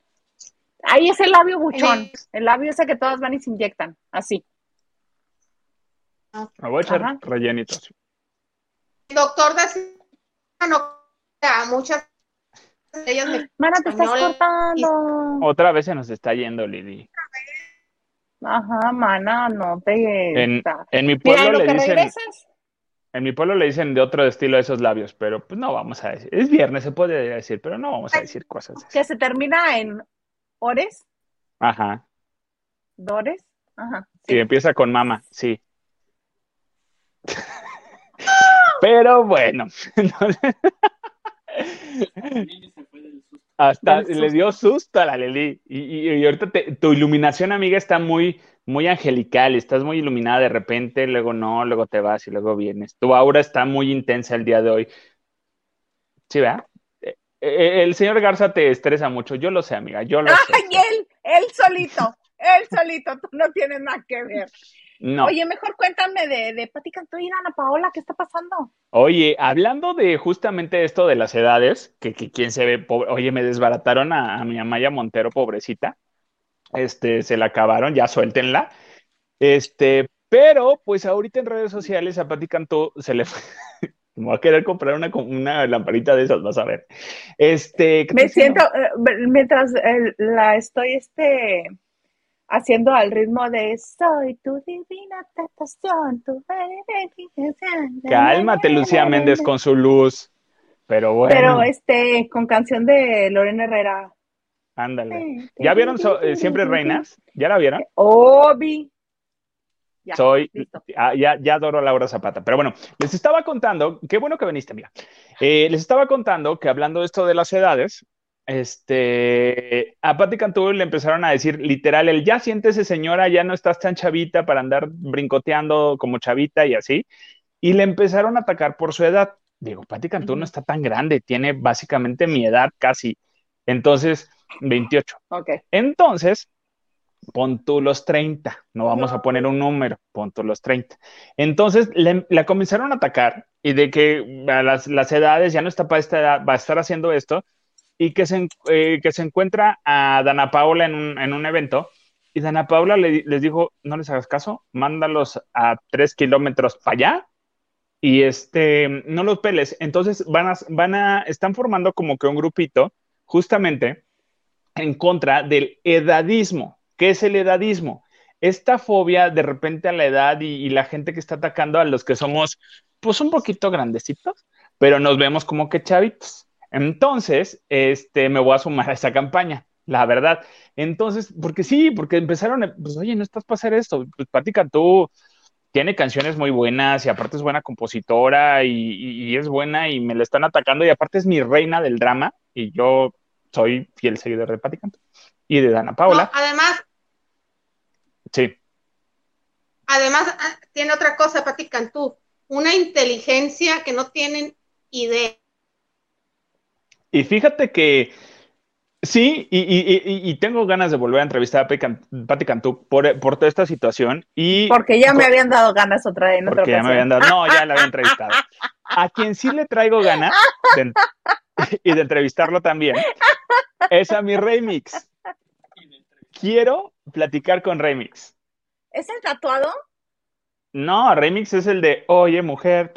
Ahí es el labio buchón, el labio ese que todas van y se inyectan, así. Me voy a echar rellenitos. Doctor de no a muchas de ellas me Mana, te estás cortando. Otra vez se nos está yendo, Lili. Ajá, mana, no te. En, en mi pueblo le dicen. En mi pueblo le dicen de otro estilo esos labios, pero pues no vamos a decir. Es viernes, se puede decir, pero no vamos a decir cosas. Que se termina en ores. Ajá. Dores. Ajá. Sí, empieza con mama, sí. pero bueno. Hasta le dio susto a la Leli. Y, ahorita tu iluminación, amiga, está muy, muy angelical. Estás muy iluminada de repente, luego no, luego te vas y luego vienes. Tu aura está muy intensa el día de hoy. ¿Sí, vea? Eh, eh, el señor Garza te estresa mucho. Yo lo sé, amiga. Yo lo Ay, él, él solito, él solito. Tú no tienes nada que ver. No. Oye, mejor cuéntame de, de Pati Cantú y Ana Paola, ¿qué está pasando? Oye, hablando de justamente esto de las edades, que, que quién se ve, pobre, oye, me desbarataron a, a mi Amaya Montero, pobrecita. Este, se la acabaron, ya suéltenla. Este, pero pues ahorita en redes sociales a Pati Cantú se le fue. Me voy a querer comprar una, una lamparita de esas, vas a ver. Este, ¿qué Me siento, eh, mientras eh, la estoy este, haciendo al ritmo de Soy tu divina tentación, tu Cálmate, Lucía Méndez, con su luz. Pero bueno, Pero este, con canción de Lorena Herrera. ándale. ¿Ya vieron So- eh, Siempre Reinas? ¿Ya la vieron? Obi. Ya, Soy, ah, ya, ya adoro a Laura Zapata. Pero bueno, les estaba contando, qué bueno que viniste, mira. Eh, les estaba contando que hablando de esto de las edades, este, a Patti Cantú le empezaron a decir literal, el ya siéntese señora, ya no estás tan chavita para andar brincoteando como chavita y así. Y le empezaron a atacar por su edad. Digo, Patti Cantú no está tan grande, tiene básicamente mi edad casi. Entonces, 28. Ok. Entonces, pon tú los 30, no vamos a poner un número, pon tú los 30. Entonces, le- la comenzaron a atacar y de que a las, las edades ya no está para esta edad, va a estar haciendo esto y que se, eh, que se encuentra a Dana Paula en un, en un evento y Dana Paula le- les dijo, no les hagas caso, mándalos a tres kilómetros para allá y este, no los peles. Entonces, van a, van a, están formando como que un grupito justamente en contra del edadismo. ¿Qué es el edadismo? Esta fobia de repente a la edad y, y la gente que está atacando a los que somos, pues un poquito grandecitos, pero nos vemos como que chavitos. Entonces, este, me voy a sumar a esa campaña, la verdad. Entonces, porque sí, porque empezaron, a- pues oye, no estás para hacer esto. Pues Pati Cantú tiene canciones muy buenas y aparte es buena compositora y, y- y es buena y me la están atacando y aparte es mi reina del drama y yo soy fiel seguidor de Pati Cantú y de Dana Paula. No, además, Sí, además ah, tiene otra cosa, Pati Cantú, una inteligencia que no tienen idea. Y fíjate que sí, y, y- y- y tengo ganas de volver a entrevistar a Pati Cantú por, por toda esta situación y Porque ya me habían dado ganas otra vez en otra porque ya me habían dado, no, ya la había entrevistado. A quien sí le traigo ganas de- y de entrevistarlo también es a mi Remix. Quiero platicar con Remix. ¿Es el tatuado? No, Remix es el de Oye, mujer.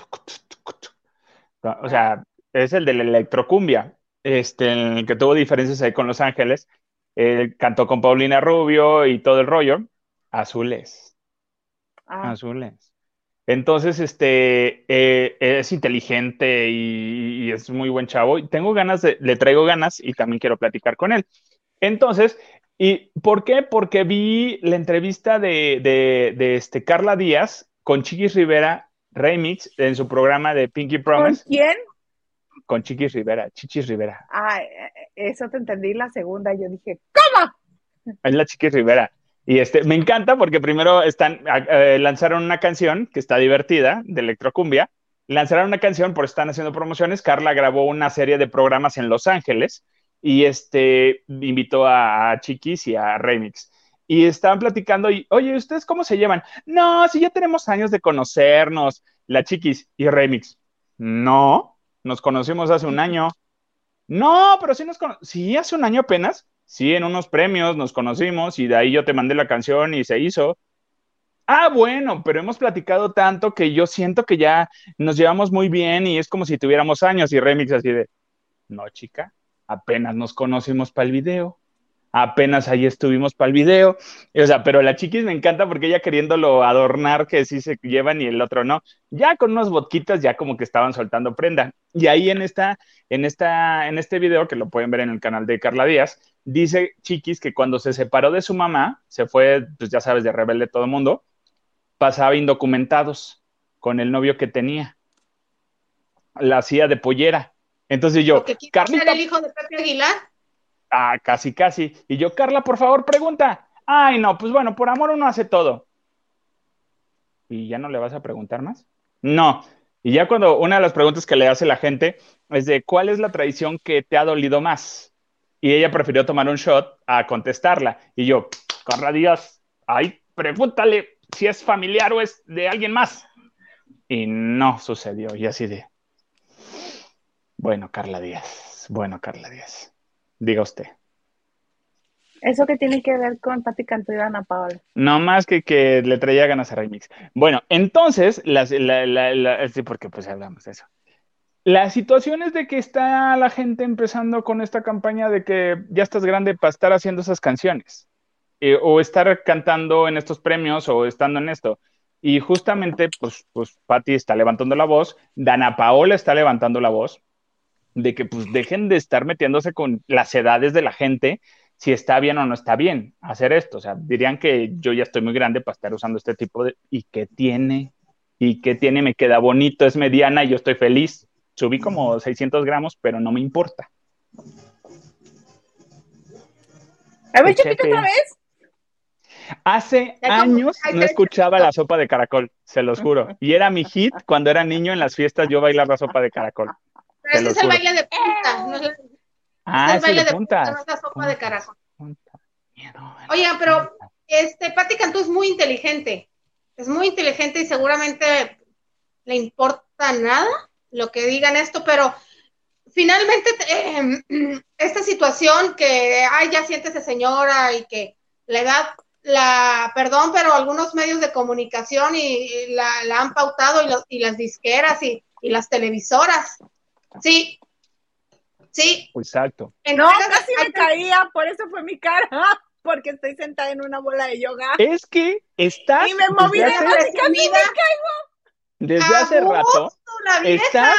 O sea, es el de la electrocumbia, este, en el que tuvo diferencias ahí con Los Ángeles. Él cantó con Paulina Rubio y todo el rollo. Azules, Ah, azules. Entonces, este, eh, es inteligente y, y es muy buen chavo. Y Tengo ganas de, le traigo ganas y también quiero platicar con él. Entonces, ¿y por qué? Porque vi la entrevista de, de, de este Carla Díaz con Chiquis Rivera Remix en su programa de Pinky ¿Con Promise quién? Con Chiquis Rivera, Chichis Rivera. Ah, eh, eso te entendí la segunda. Yo dije, ¿cómo? Es la Chiquis Rivera. Y este, me encanta porque primero están, eh, lanzaron una canción que está divertida, de electrocumbia. Lanzaron una canción por están haciendo promociones. Carla grabó una serie de programas en Los Ángeles y este invitó a, a Chiquis y a Remix. Y estaban platicando y, oye, ¿ustedes cómo se llevan? No, si ya tenemos años de conocernos, la Chiquis y Remix. No, nos conocimos hace un año. No, pero sí nos conocimos. Sí, hace un año apenas. Sí, en unos premios nos conocimos y de ahí yo te mandé la canción y se hizo. Ah, bueno, pero hemos platicado tanto que yo siento que ya nos llevamos muy bien y es como si tuviéramos años y remix así de, no, chica, apenas nos conocimos para el video, apenas ahí estuvimos para el video, o sea, pero la chiquis me encanta porque ella queriéndolo adornar que sí se llevan y el otro no, ya con unas botquitas ya como que estaban soltando prenda. Y ahí en esta, en esta, en este video que lo pueden ver en el canal de Carla Díaz, dice Chiquis que cuando se separó de su mamá, se fue, pues ya sabes, de rebelde todo el mundo, pasaba indocumentados con el novio que tenía. La hacía de pollera. Entonces yo, Carlita, el hijo de Pepe Aguilar. Ah, casi, casi. Y yo, Carla, por favor, pregunta. Ay, no, pues bueno, por amor uno hace todo. ¿Y ya no le vas a preguntar más? No. Y ya cuando una de las preguntas que le hace la gente es de ¿cuál es la tradición que te ha dolido más? Y ella prefirió tomar un shot a contestarla. Y yo, Carla Díaz, ay, pregúntale. si es familiar o es de alguien más. Y no sucedió. Y así de, bueno, Carla Díaz, bueno, Carla Díaz, diga usted. ¿Eso que tiene que ver con Pati Cantú y Ana Paola? No más que que le traía ganas a Remix. Bueno, entonces, las, la, la, sí, porque pues hablamos de eso. La situación es de que está la gente empezando con esta campaña de que ya estás grande para estar haciendo esas canciones. Eh, o estar cantando en estos premios o estando en esto. Y justamente, pues, pues Patti está levantando la voz, Dana Paola está levantando la voz, de que pues dejen de estar metiéndose con las edades de la gente si está bien o no está bien hacer esto. O sea, dirían que yo ya estoy muy grande para estar usando este tipo de... ¿Y qué tiene? ¿Y qué tiene? Me queda bonito, es mediana y yo estoy feliz. Subí como 600 gramos, pero no me importa. A ver, Chepito, otra vez. Hace años no escuchaba la sopa de caracol, se los juro. Y era mi hit cuando era niño en las fiestas, yo bailaba la sopa de caracol. Pero ese es el baile de punta. No ah, es el baile de punta, no es la sopa de caracol. Oigan, pero este, Patti Cantú es muy inteligente. Es muy inteligente y seguramente le importa nada lo que digan esto, pero finalmente eh, esta situación que, ay, ya siéntese señora y que la edad, la, perdón, pero algunos medios de comunicación y, la, han pautado y, los, y las disqueras y, y las televisoras Sí. Sí. Exacto. No, casi me caía, por eso fue mi cara, porque estoy sentada en una bola de yoga. Es que estás. Y me moví de hace, casi me caigo. Desde hace rato. Estás,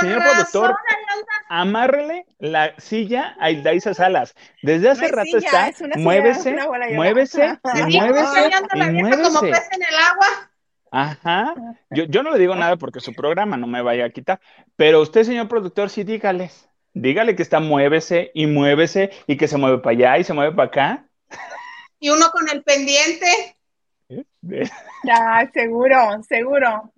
señor productor, amárrele la silla a Ildaisa Salas. Desde hace rato está, muévese, muévese, y muévese, y muévese. Como pez en el agua. Ajá. Yo, yo no le digo nada porque su programa no me vaya a quitar. Pero usted, señor productor, sí dígales. Dígale que está muévese y muévese y que se mueve para allá y se mueve para acá. Y uno con el pendiente. Ya, seguro, seguro.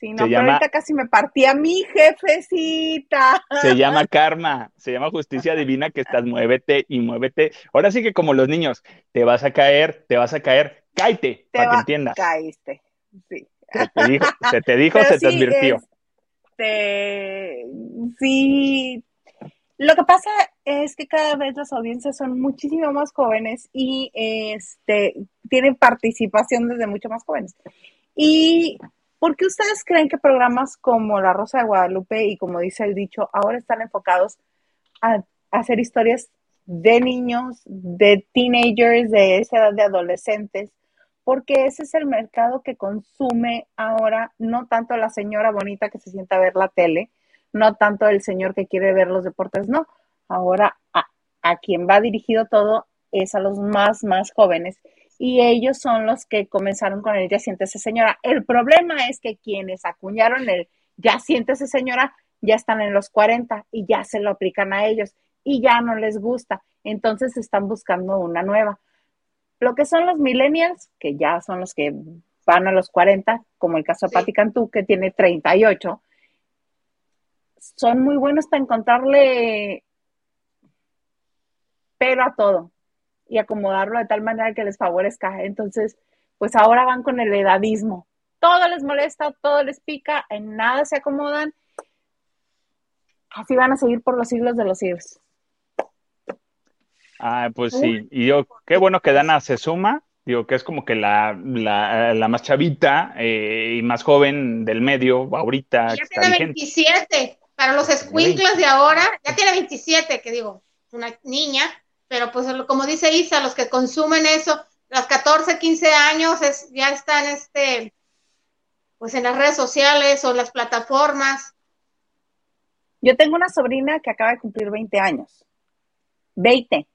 Sí, no, pero ahorita casi me partía mi jefecita. Se llama karma, se llama justicia divina que estás, muévete y muévete. Ahora sí que como los niños, te vas a caer, te vas a caer, cáete, para que entiendas. Caíste, sí. Se te dijo, se te, dijo, se te advirtió. Este, sí, lo que pasa es que cada vez las audiencias son muchísimo más jóvenes y este, tienen participación desde mucho más jóvenes. Y ¿Por qué ustedes creen que programas como La Rosa de Guadalupe y como dice el dicho, ahora están enfocados a, hacer historias de niños, de teenagers, de esa edad de adolescentes? Porque ese es el mercado que consume ahora, no tanto la señora bonita que se sienta a ver la tele, no tanto el señor que quiere ver los deportes, no. Ahora a, a quien va dirigido todo es a los más, más jóvenes y ellos son los que comenzaron con el ya siéntese señora. El problema es que quienes acuñaron el ya siéntese señora ya están en los 40 y ya se lo aplican a ellos y ya no les gusta. Entonces están buscando una nueva. Lo que son los millennials, que ya son los que van a los 40, como el caso de Patti Cantú, que tiene 38, son muy buenos para encontrarle pero a todo y acomodarlo de tal manera que les favorezca. Entonces, pues ahora van con el edadismo. Todo les molesta, todo les pica, en nada se acomodan. Así van a seguir por los siglos de los siglos. Ah, pues sí, y yo, qué bueno que Dana se suma, digo que es como que la, la, más chavita eh, y más joven del medio, ahorita. Ya tiene 27, para los squinkles de ahora, ya tiene 27, que digo, una niña, pero pues como dice Isa, los que consumen eso, los 14, 15 años es, ya están este, pues en las redes sociales o las plataformas. Yo tengo una sobrina que acaba de cumplir 20 años. 20.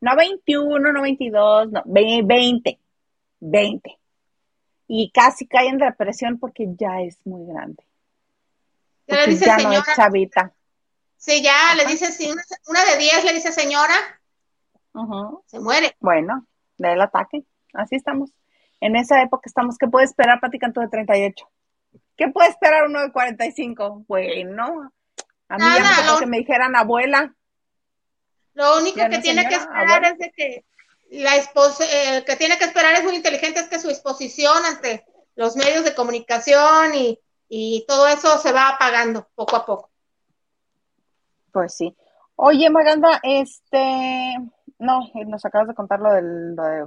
No 21, no 22, no, 20. 20. Y casi cae en depresión porque ya es muy grande. Ya le dice señora. No es chavita. Sí, ya le dice, sí, una de 10 le dice señora, se muere. Bueno, da el ataque. Así estamos. En esa época estamos. ¿Qué puede esperar Pati Cantú de 38? ¿Qué puede esperar uno de 45? Bueno, a mí ya me que me dijeran abuela. Lo único que tiene que esperar es de que la el que tiene que esperar es muy inteligente, es que su exposición ante los medios de comunicación y, y todo eso se va apagando poco a poco. Pues sí. Oye, Maganda, este, no, nos acabas de contar lo, del, lo de,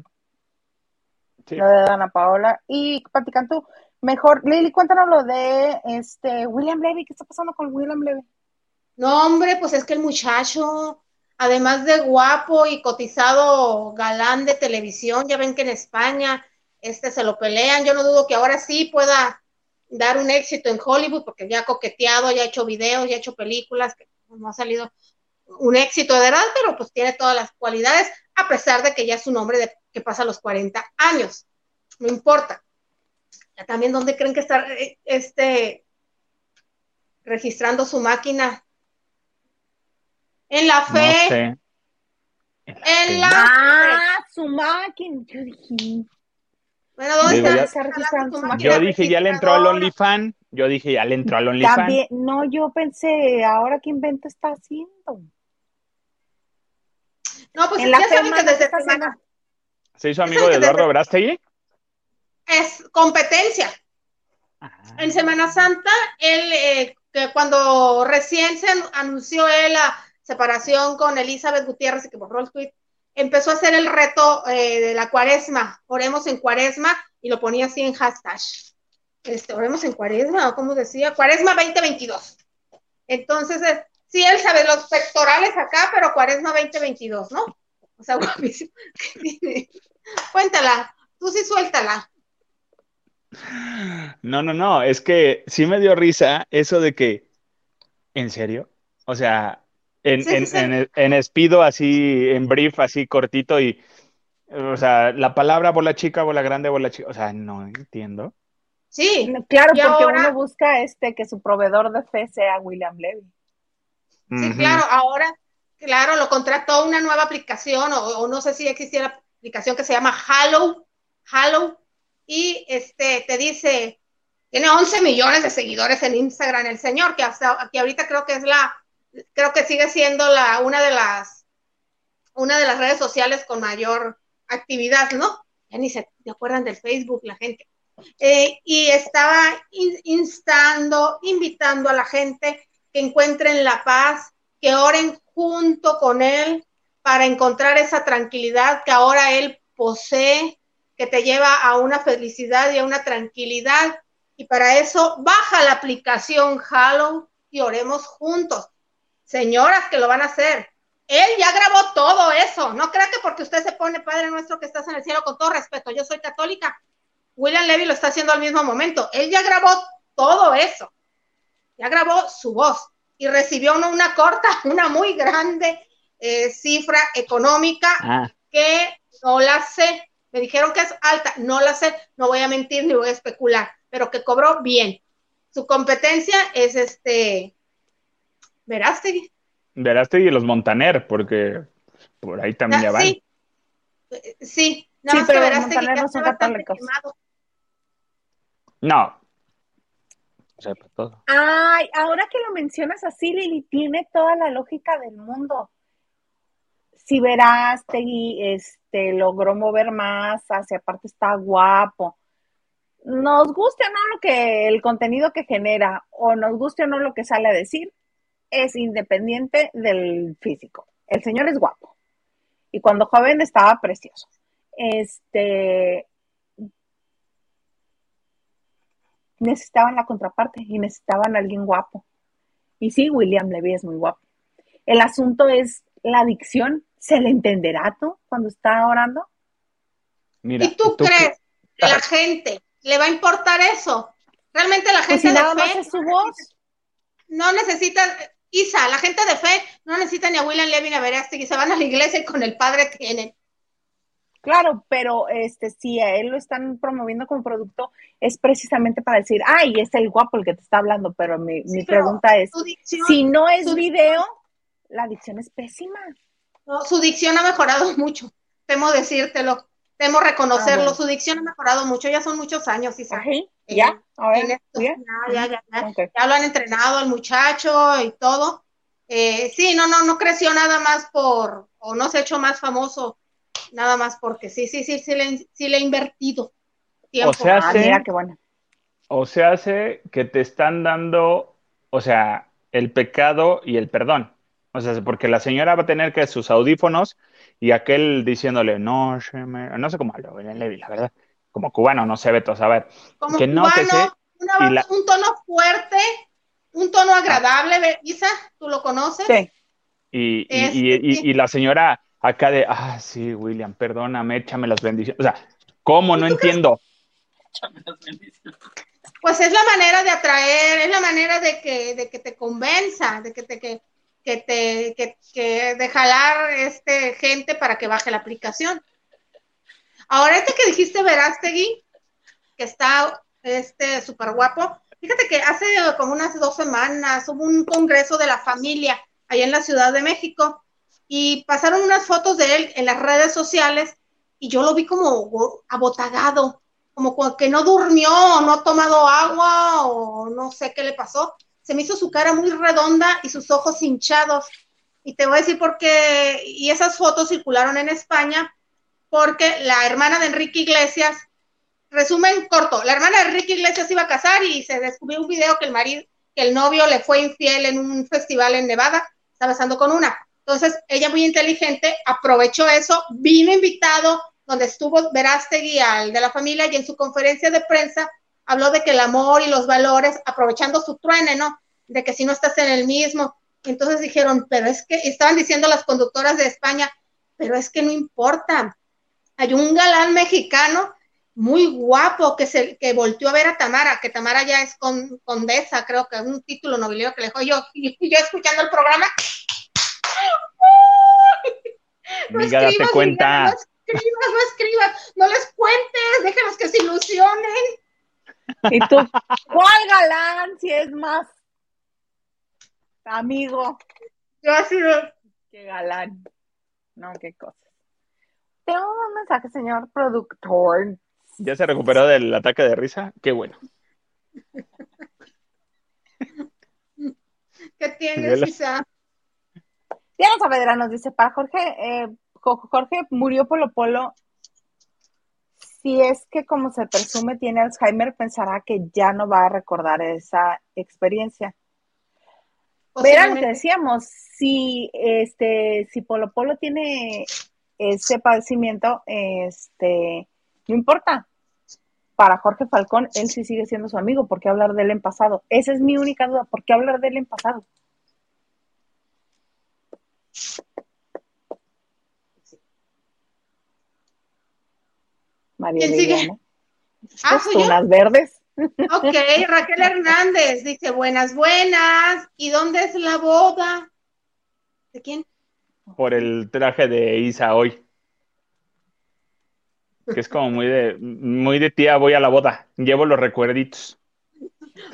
lo de Dana Paola. Y Pati tú, mejor, Lili, cuéntanos lo de este William Levy, ¿qué está pasando con William Levy? No, hombre, pues es que el muchacho, además de guapo y cotizado galán de televisión, ya ven que en España este se lo pelean, yo no dudo que ahora sí pueda dar un éxito en Hollywood, porque ya ha coqueteado, ya ha hecho videos, ya ha hecho películas, que no ha salido un éxito de edad, pero pues tiene todas las cualidades, a pesar de que ya es un hombre de, que pasa los 40 años. No importa. También, ¿dónde creen que está eh, este registrando su máquina? En la fe. En la, ah, su máquina. Yo dije. Bueno, ¿dónde está? registrando su máquina? Yo dije, ya le entró al OnlyFans. Yo dije, ya le entró al OnlyFans. No, yo pensé, ¿ahora qué invento está haciendo? No, pues en ya saben que desde semana. ¿Se hizo amigo de Eduardo Brastegui? Es competencia. Ah. En Semana Santa, él, eh, que cuando recién se anunció él la separación con Elizabeth Gutiérrez que borró el tweet, empezó a hacer el reto eh, de la cuaresma, oremos en cuaresma, y lo ponía así en hashtag. Este, oremos en cuaresma, o como decía, cuaresma 2022. Entonces, eh, sí, él sabe los pectorales acá, pero Cuaresma 2022, ¿no? O sea, guapísimo. Cuéntala, tú sí suéltala. No, no, no, es que sí me dio risa eso de que, ¿en serio? O sea, en, en, en, espido así, en brief así cortito y, o sea, la palabra bola chica, bola grande, bola chica, o sea, no entiendo. Sí, claro, porque uno busca este que su proveedor de fe sea William Levy. Sí, claro, ahora, claro, lo contrató una nueva aplicación, o, no sé si existía la aplicación que se llama Halo, Halo, y este te dice, tiene 11 millones de seguidores en Instagram el señor, que hasta aquí ahorita creo que es la, creo que sigue siendo la, una de las, una de las redes sociales con mayor actividad, ¿no? Ya ni se acuerdan del Facebook la gente. Eh, y estaba instando, invitando a la gente que encuentren la paz, que oren junto con Él para encontrar esa tranquilidad que ahora Él posee, que te lleva a una felicidad y a una tranquilidad. Y para eso baja la aplicación Halo y oremos juntos. Señoras que lo van a hacer. Él ya grabó todo eso. No crea que porque usted se pone Padre nuestro que estás en el cielo, con todo respeto, yo soy católica. William Levy lo está haciendo al mismo momento. Él ya grabó todo eso ya grabó su voz y recibió una, una corta, una muy grande eh, cifra económica ah. que no la sé. Me dijeron que es alta, no la sé, no voy a mentir ni voy a especular, pero que cobró bien. Su competencia es este Verástegui. Verástegui y los Montaner, porque por ahí también ya van. Sí, sí, nada más que Verástegui no son católicos. No, Ay, ahora que lo mencionas así, Lili, tiene toda la lógica del mundo. Si verás, este, logró mover más, hacia aparte está guapo. Nos guste o no lo que, el contenido que genera, o nos guste o no lo que sale a decir, es independiente del físico. El señor es guapo. Y cuando joven estaba precioso. Este, necesitaban la contraparte y necesitaban a alguien guapo. Y sí, William Levy es muy guapo. El asunto es la adicción. ¿Se le entenderá tú cuando está orando? Mira, ¿Y tú, crees que la gente le va a importar eso? Realmente la pues gente de fe su voz. no necesita, Isa, la gente de fe no necesita ni a William Levy ni a Verástegui, se van a la iglesia y con el padre tienen. Claro, pero este, si a él lo están promoviendo como producto, es precisamente para decir, ay, es el guapo el que te está hablando, pero mi, mi pregunta es, si no es video, la dicción es pésima. No, su dicción ha mejorado mucho, temo decírtelo, reconocerlo, ah, su dicción ha mejorado mucho, ya son muchos años, ¿sí? ¿Ya? A ver, ya, ya, ya, ya, lo han entrenado al muchacho y todo. Eh, sí, no, no, no creció nada más por, o no se ha hecho más famoso nada más porque sí, sí, sí, sí le, sí le he invertido tiempo. O sea, ah, mira qué bueno. O sea, hace que te están dando, o sea, el pecado y el perdón. O sea, porque la señora va a tener que sus audífonos y aquel diciéndole, no, no sé cómo hablo, la verdad, como cubano, no sé, Beto, a ver. Como que cubano, no, un tono fuerte, un tono agradable, Isa, ¿tú lo conoces? Sí. Y, y, y, la señora acá de, ah, sí, William, perdóname, échame las bendiciones. O sea, ¿cómo? No entiendo. Échame las bendiciones. Pues es la manera de atraer, es la manera de que, de que te convenza, de que te, que, que te, que, que de este gente para que baje la aplicación. Ahora, este que dijiste, Verástegui, que está este súper guapo, fíjate que hace como unas dos semanas hubo un congreso de la familia allá en la Ciudad de México y pasaron unas fotos de él en las redes sociales y yo lo vi como abotagado, como que no durmió, no ha tomado agua o no sé qué le pasó. Se me hizo su cara muy redonda y sus ojos hinchados. Y te voy a decir por qué, y esas fotos circularon en España porque la hermana de Enrique Iglesias, resumen corto, la hermana de Enrique Iglesias iba a casar y se descubrió un video que el marido, que el novio le fue infiel en un festival en Nevada, está besando con una. Entonces, ella muy inteligente aprovechó eso, vino invitado, donde estuvo Verástegui al de la familia y en su conferencia de prensa habló de que el amor y los valores, aprovechando su truene, ¿no? De que si no estás en el mismo. Entonces dijeron, pero es que, estaban diciendo las conductoras de España, pero es que no importa. Hay un galán mexicano muy guapo que se que volteó a ver a Tamara, que Tamara ya es con, condesa, creo que es un título nobilio que le dejó yo, y, yo escuchando el programa. No date cuenta escribas, no escribas, no les cuentes, déjanos que se ilusionen. ¿Y tú? ¿Cuál galán? Si es más amigo. Yo así de... Qué galán. No, qué cosa. Tengo un mensaje, señor productor. ¿Ya se recuperó del ataque de risa? Qué bueno. ¿Qué tienes, Isa? Diana Saavedra nos dice, para Jorge, eh, Jorge murió Polo Polo. Si es que como se presume tiene Alzheimer, pensará que ya no va a recordar esa experiencia. Verá lo que decíamos, si este, si Polo Polo tiene ese padecimiento, este, no importa. Para Jorge Falcón, él sí sigue siendo su amigo, ¿por qué hablar de él en pasado? Esa es mi única duda, ¿por qué hablar de él en pasado? María ¿Quién sigue? Ah, Unas verdes. Ok, Raquel Hernández dice, buenas, buenas. ¿Y dónde es la boda? ¿De quién? Por el traje de Isa hoy. Que es como muy de, muy de tía, voy a la boda. Llevo los recuerditos.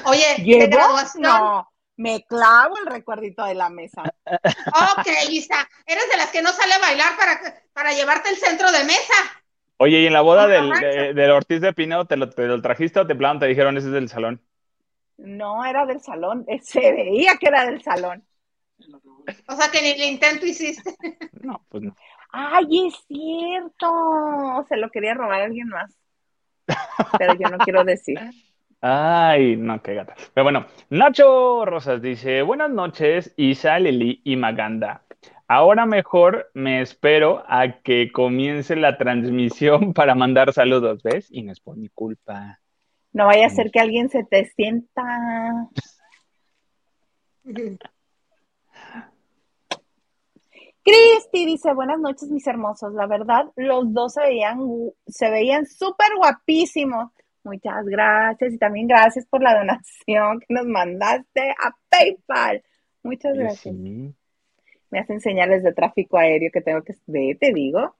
Oye, ¿de graduación? No, me clavo el recuerdito de la mesa. Ok, Isa, eres de las que no sale a bailar para, para llevarte el centro de mesa. Oye, ¿y en la boda del, Ortiz de Pino te lo, trajiste o te plano te dijeron ese es del salón? No, era del salón. Eh, se veía que era del salón. O sea que ni el intento hiciste. No, pues no. Ay, es cierto. Se lo quería robar a alguien más. Pero yo no quiero decir. Ay, no, qué gata. Pero bueno, Nacho Rosas dice: Buenas noches, Isa, Lili y Maganda. Ahora mejor me espero a que comience la transmisión para mandar saludos, ¿ves? Y no es por mi culpa. No vaya a ser que alguien se te sienta. Cristi dice, buenas noches mis hermosos. La verdad, los dos se veían, se veían súper guapísimos. Muchas gracias y también gracias por la donación que nos mandaste a PayPal. Muchas gracias me hacen señales de tráfico aéreo que tengo que ver, te digo.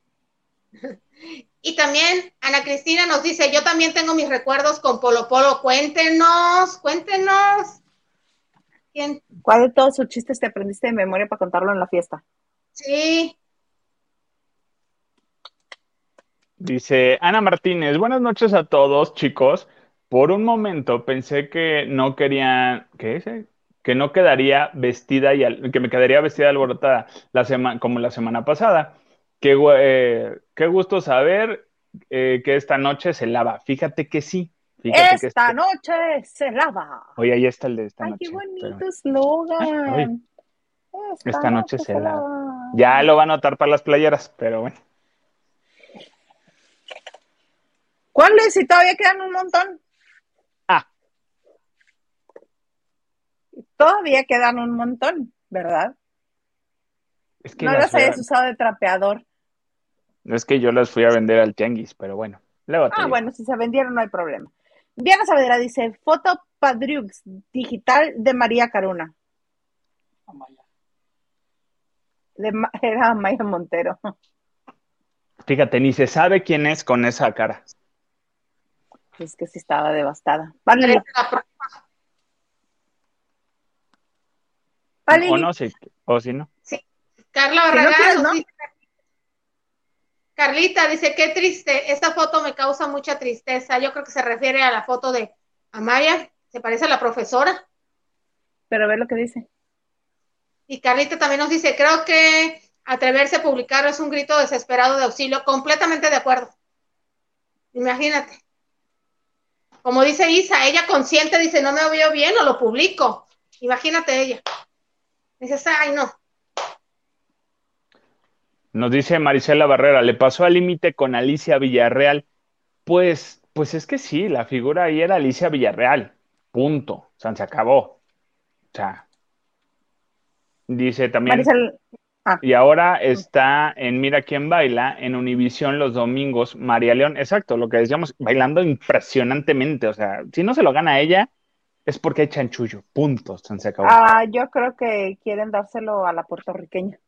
Y también Ana Cristina nos dice, yo también tengo mis recuerdos con Polo Polo, cuéntenos, cuéntenos. ¿Quién? ¿Cuál de todos sus chistes te aprendiste de memoria para contarlo en la fiesta? Sí. Dice Ana Martínez, buenas noches a todos, chicos. Por un momento pensé que no querían, ¿qué es? Que no quedaría vestida y que me quedaría vestida alborotada la semana como la semana pasada. qué, eh, qué gusto saber eh, que esta noche se lava. Fíjate que sí. esta noche se lava. Oye, ahí está el de esta Ay, noche. qué bonito eslogan. Esta, noche, se, lava. Ya lo va a anotar para las playeras, pero bueno. ¿Cuáles? Si todavía quedan un montón. Todavía quedan un montón, ¿verdad? Es que no las hayas usado de trapeador. Es que yo las fui a vender al tianguis, pero bueno. Luego ah, bueno, si se vendieron no hay problema. Diana Saavedra dice, foto Padriux digital de María Caruna. Amaya. De, era Amaya Montero. Fíjate, ni se sabe quién es con esa cara. Es que sí estaba devastada. Vale. Vale. O no, sí, o si no. Sí. Carla Barragán ¿no? dice, Carlita dice, qué triste, esta foto me causa mucha tristeza. Yo creo que se refiere a la foto de Amaya, se parece a la profesora. Pero ve lo que dice. Y Carlita también nos dice, creo que atreverse a publicarlo es un grito desesperado de auxilio, completamente de acuerdo. Imagínate. Como dice Isa, ella consciente dice, no me veo bien o lo publico. Imagínate ella. Dices, ay, no. Nos dice Marisela Barrera, le pasó al límite con Alicia Villarreal. Pues, pues es que sí, la figura ahí era Alicia Villarreal. Punto. O sea, se acabó. O sea. Dice también. Ah. Y ahora está en Mira quién baila, en Univisión los domingos, María León, exacto, lo que decíamos, bailando impresionantemente. O sea, si no se lo gana ella, es porque hay chanchullo. Punto. Se acabó. Ah, yo creo que quieren dárselo a la puertorriqueña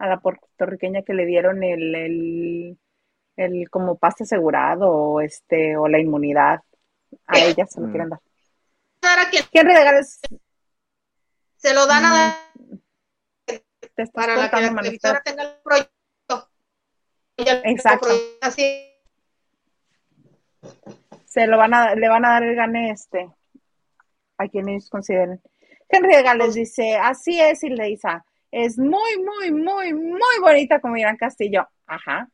a la puertorriqueña que le dieron el, el, el como pase asegurado o este o la inmunidad a ella se lo mm. quieren dar. ¿Quién regalas? Se lo dan a dar para la que la televisora tenga el proyecto. Exacto. Así. Se lo van a, le van a dar el gane este a quien ellos consideren. Henry Gales dice, así es, Isa es muy, muy, muy, muy bonita como Irán Castillo. Ajá.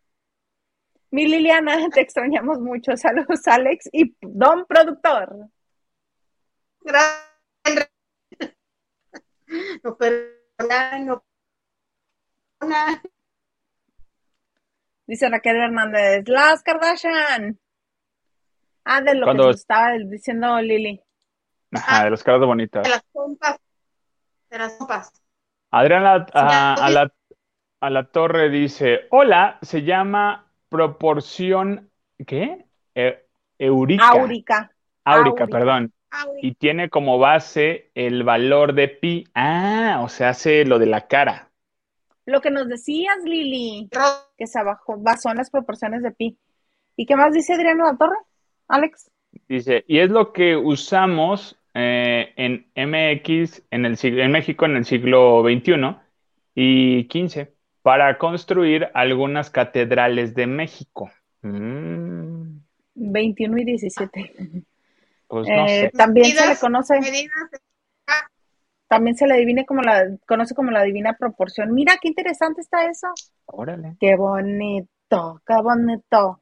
Mi Liliana, te extrañamos mucho. Saludos, Alex y Don Productor. Gracias. No, perdona, no. Dice Raquel Hernández, las Kardashian. Ah, de lo que estaba diciendo Lili. Ajá, de las caras bonitas. De las pompas. De las pompas. Adriana a, la, a la torre dice, hola, se llama proporción, ¿qué? E, eurica. Áurica. Áurica, perdón. Y tiene como base el valor de pi. Ah, o sea, hace lo de la cara. Lo que nos decías, Lili, que se bajó, basó en las proporciones de pi. ¿Y qué más dice Adriana La Torre? Alex. Dice, y es lo que usamos eh, en MX en, el, en México en el siglo XXI y XV para construir algunas catedrales de México. 21 mm. y 17. Pues no eh, sé. También se le conoce. También se le divine como la, conoce como la divina proporción. Mira qué interesante está eso. Órale. Qué bonito, qué bonito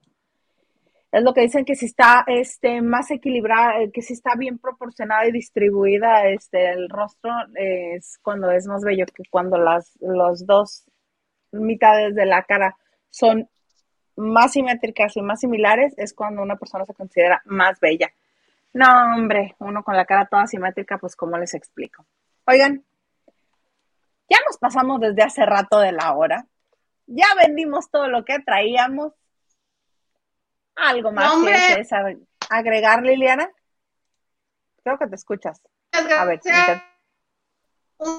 es lo que dicen que si está este, más equilibrada, eh, que si está bien proporcionada y distribuida este, el rostro, es cuando es más bello que cuando las los dos mitades de la cara son más simétricas y más similares, es cuando una persona se considera más bella. No, hombre, uno con la cara toda simétrica, pues como les explico. Oigan, ya nos pasamos desde hace rato de la hora. Ya vendimos todo lo que traíamos ¿Algo más quieres agregar, Liliana? Creo que te escuchas. A ver, un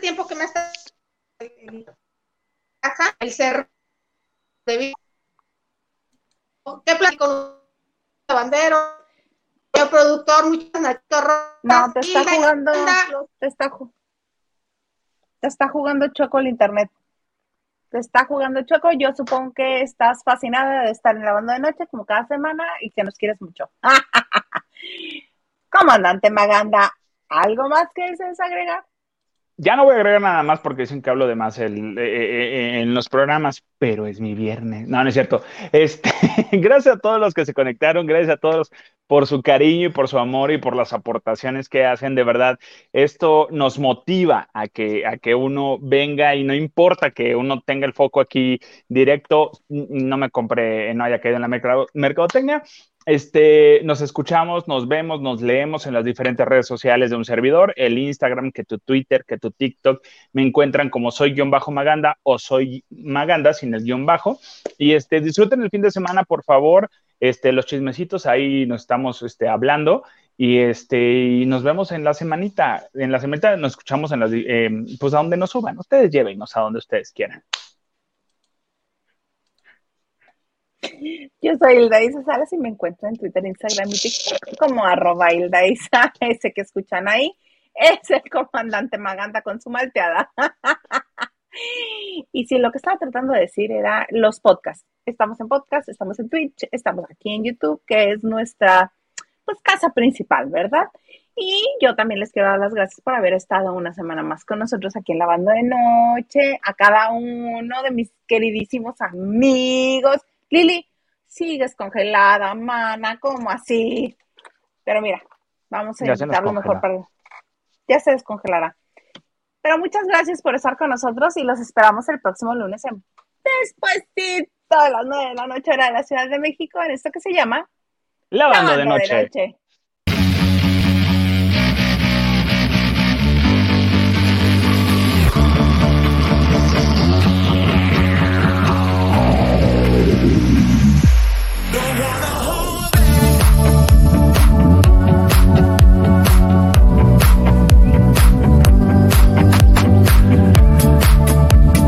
tiempo que me está casa, el cerro de ¿Qué platico bandero? El productor, muchas No, te está jugando, te está, te está jugando choco el internet está jugando Choco. Yo supongo que estás fascinada de estar en la banda de noche como cada semana y que nos quieres mucho. Comandante Maganda, ¿algo más que desees agregar? Ya no voy a agregar nada más porque dicen que hablo de más el, eh, eh, en los programas, pero es mi viernes. No, no es cierto. Este, gracias a todos los que se conectaron, gracias a todos por su cariño y por su amor y por las aportaciones que hacen. De verdad, esto nos motiva a que, a que uno venga y no importa que uno tenga el foco aquí directo, no me compré, no haya caído en la mercadotecnia, este, nos escuchamos, nos vemos, nos leemos en las diferentes redes sociales de un servidor, el Instagram, que tu Twitter, que tu TikTok, me encuentran como soy guion bajo Maganda o soy Maganda sin el guion bajo. Y este, disfruten el fin de semana, por favor, este, los chismecitos, ahí nos estamos este, hablando. Y este, y nos vemos en la semanita. En la semanita nos escuchamos en las, eh, pues a donde nos suban. Ustedes llévenos a donde ustedes quieran. Yo soy Hilda Isa Salas y me encuentro en Twitter, Instagram y TikTok como arroba Hilda Isa, ese que escuchan ahí, es el comandante Maganda con su malteada. y si lo que estaba tratando de decir era los podcasts. Estamos en podcast, estamos en Twitch, estamos aquí en YouTube, que es nuestra pues casa principal, ¿verdad? Y yo también les quiero dar las gracias por haber estado una semana más con nosotros aquí en la banda de noche, a cada uno de mis queridísimos amigos Lili, sigues congelada, mana, ¿cómo así? Pero mira, vamos a intentarlo mejor para... Ya se descongelará. Pero muchas gracias por estar con nosotros y los esperamos el próximo lunes en despuésito a las nueve de la noche hora de la Ciudad de México en esto que se llama La Banda, de, noche.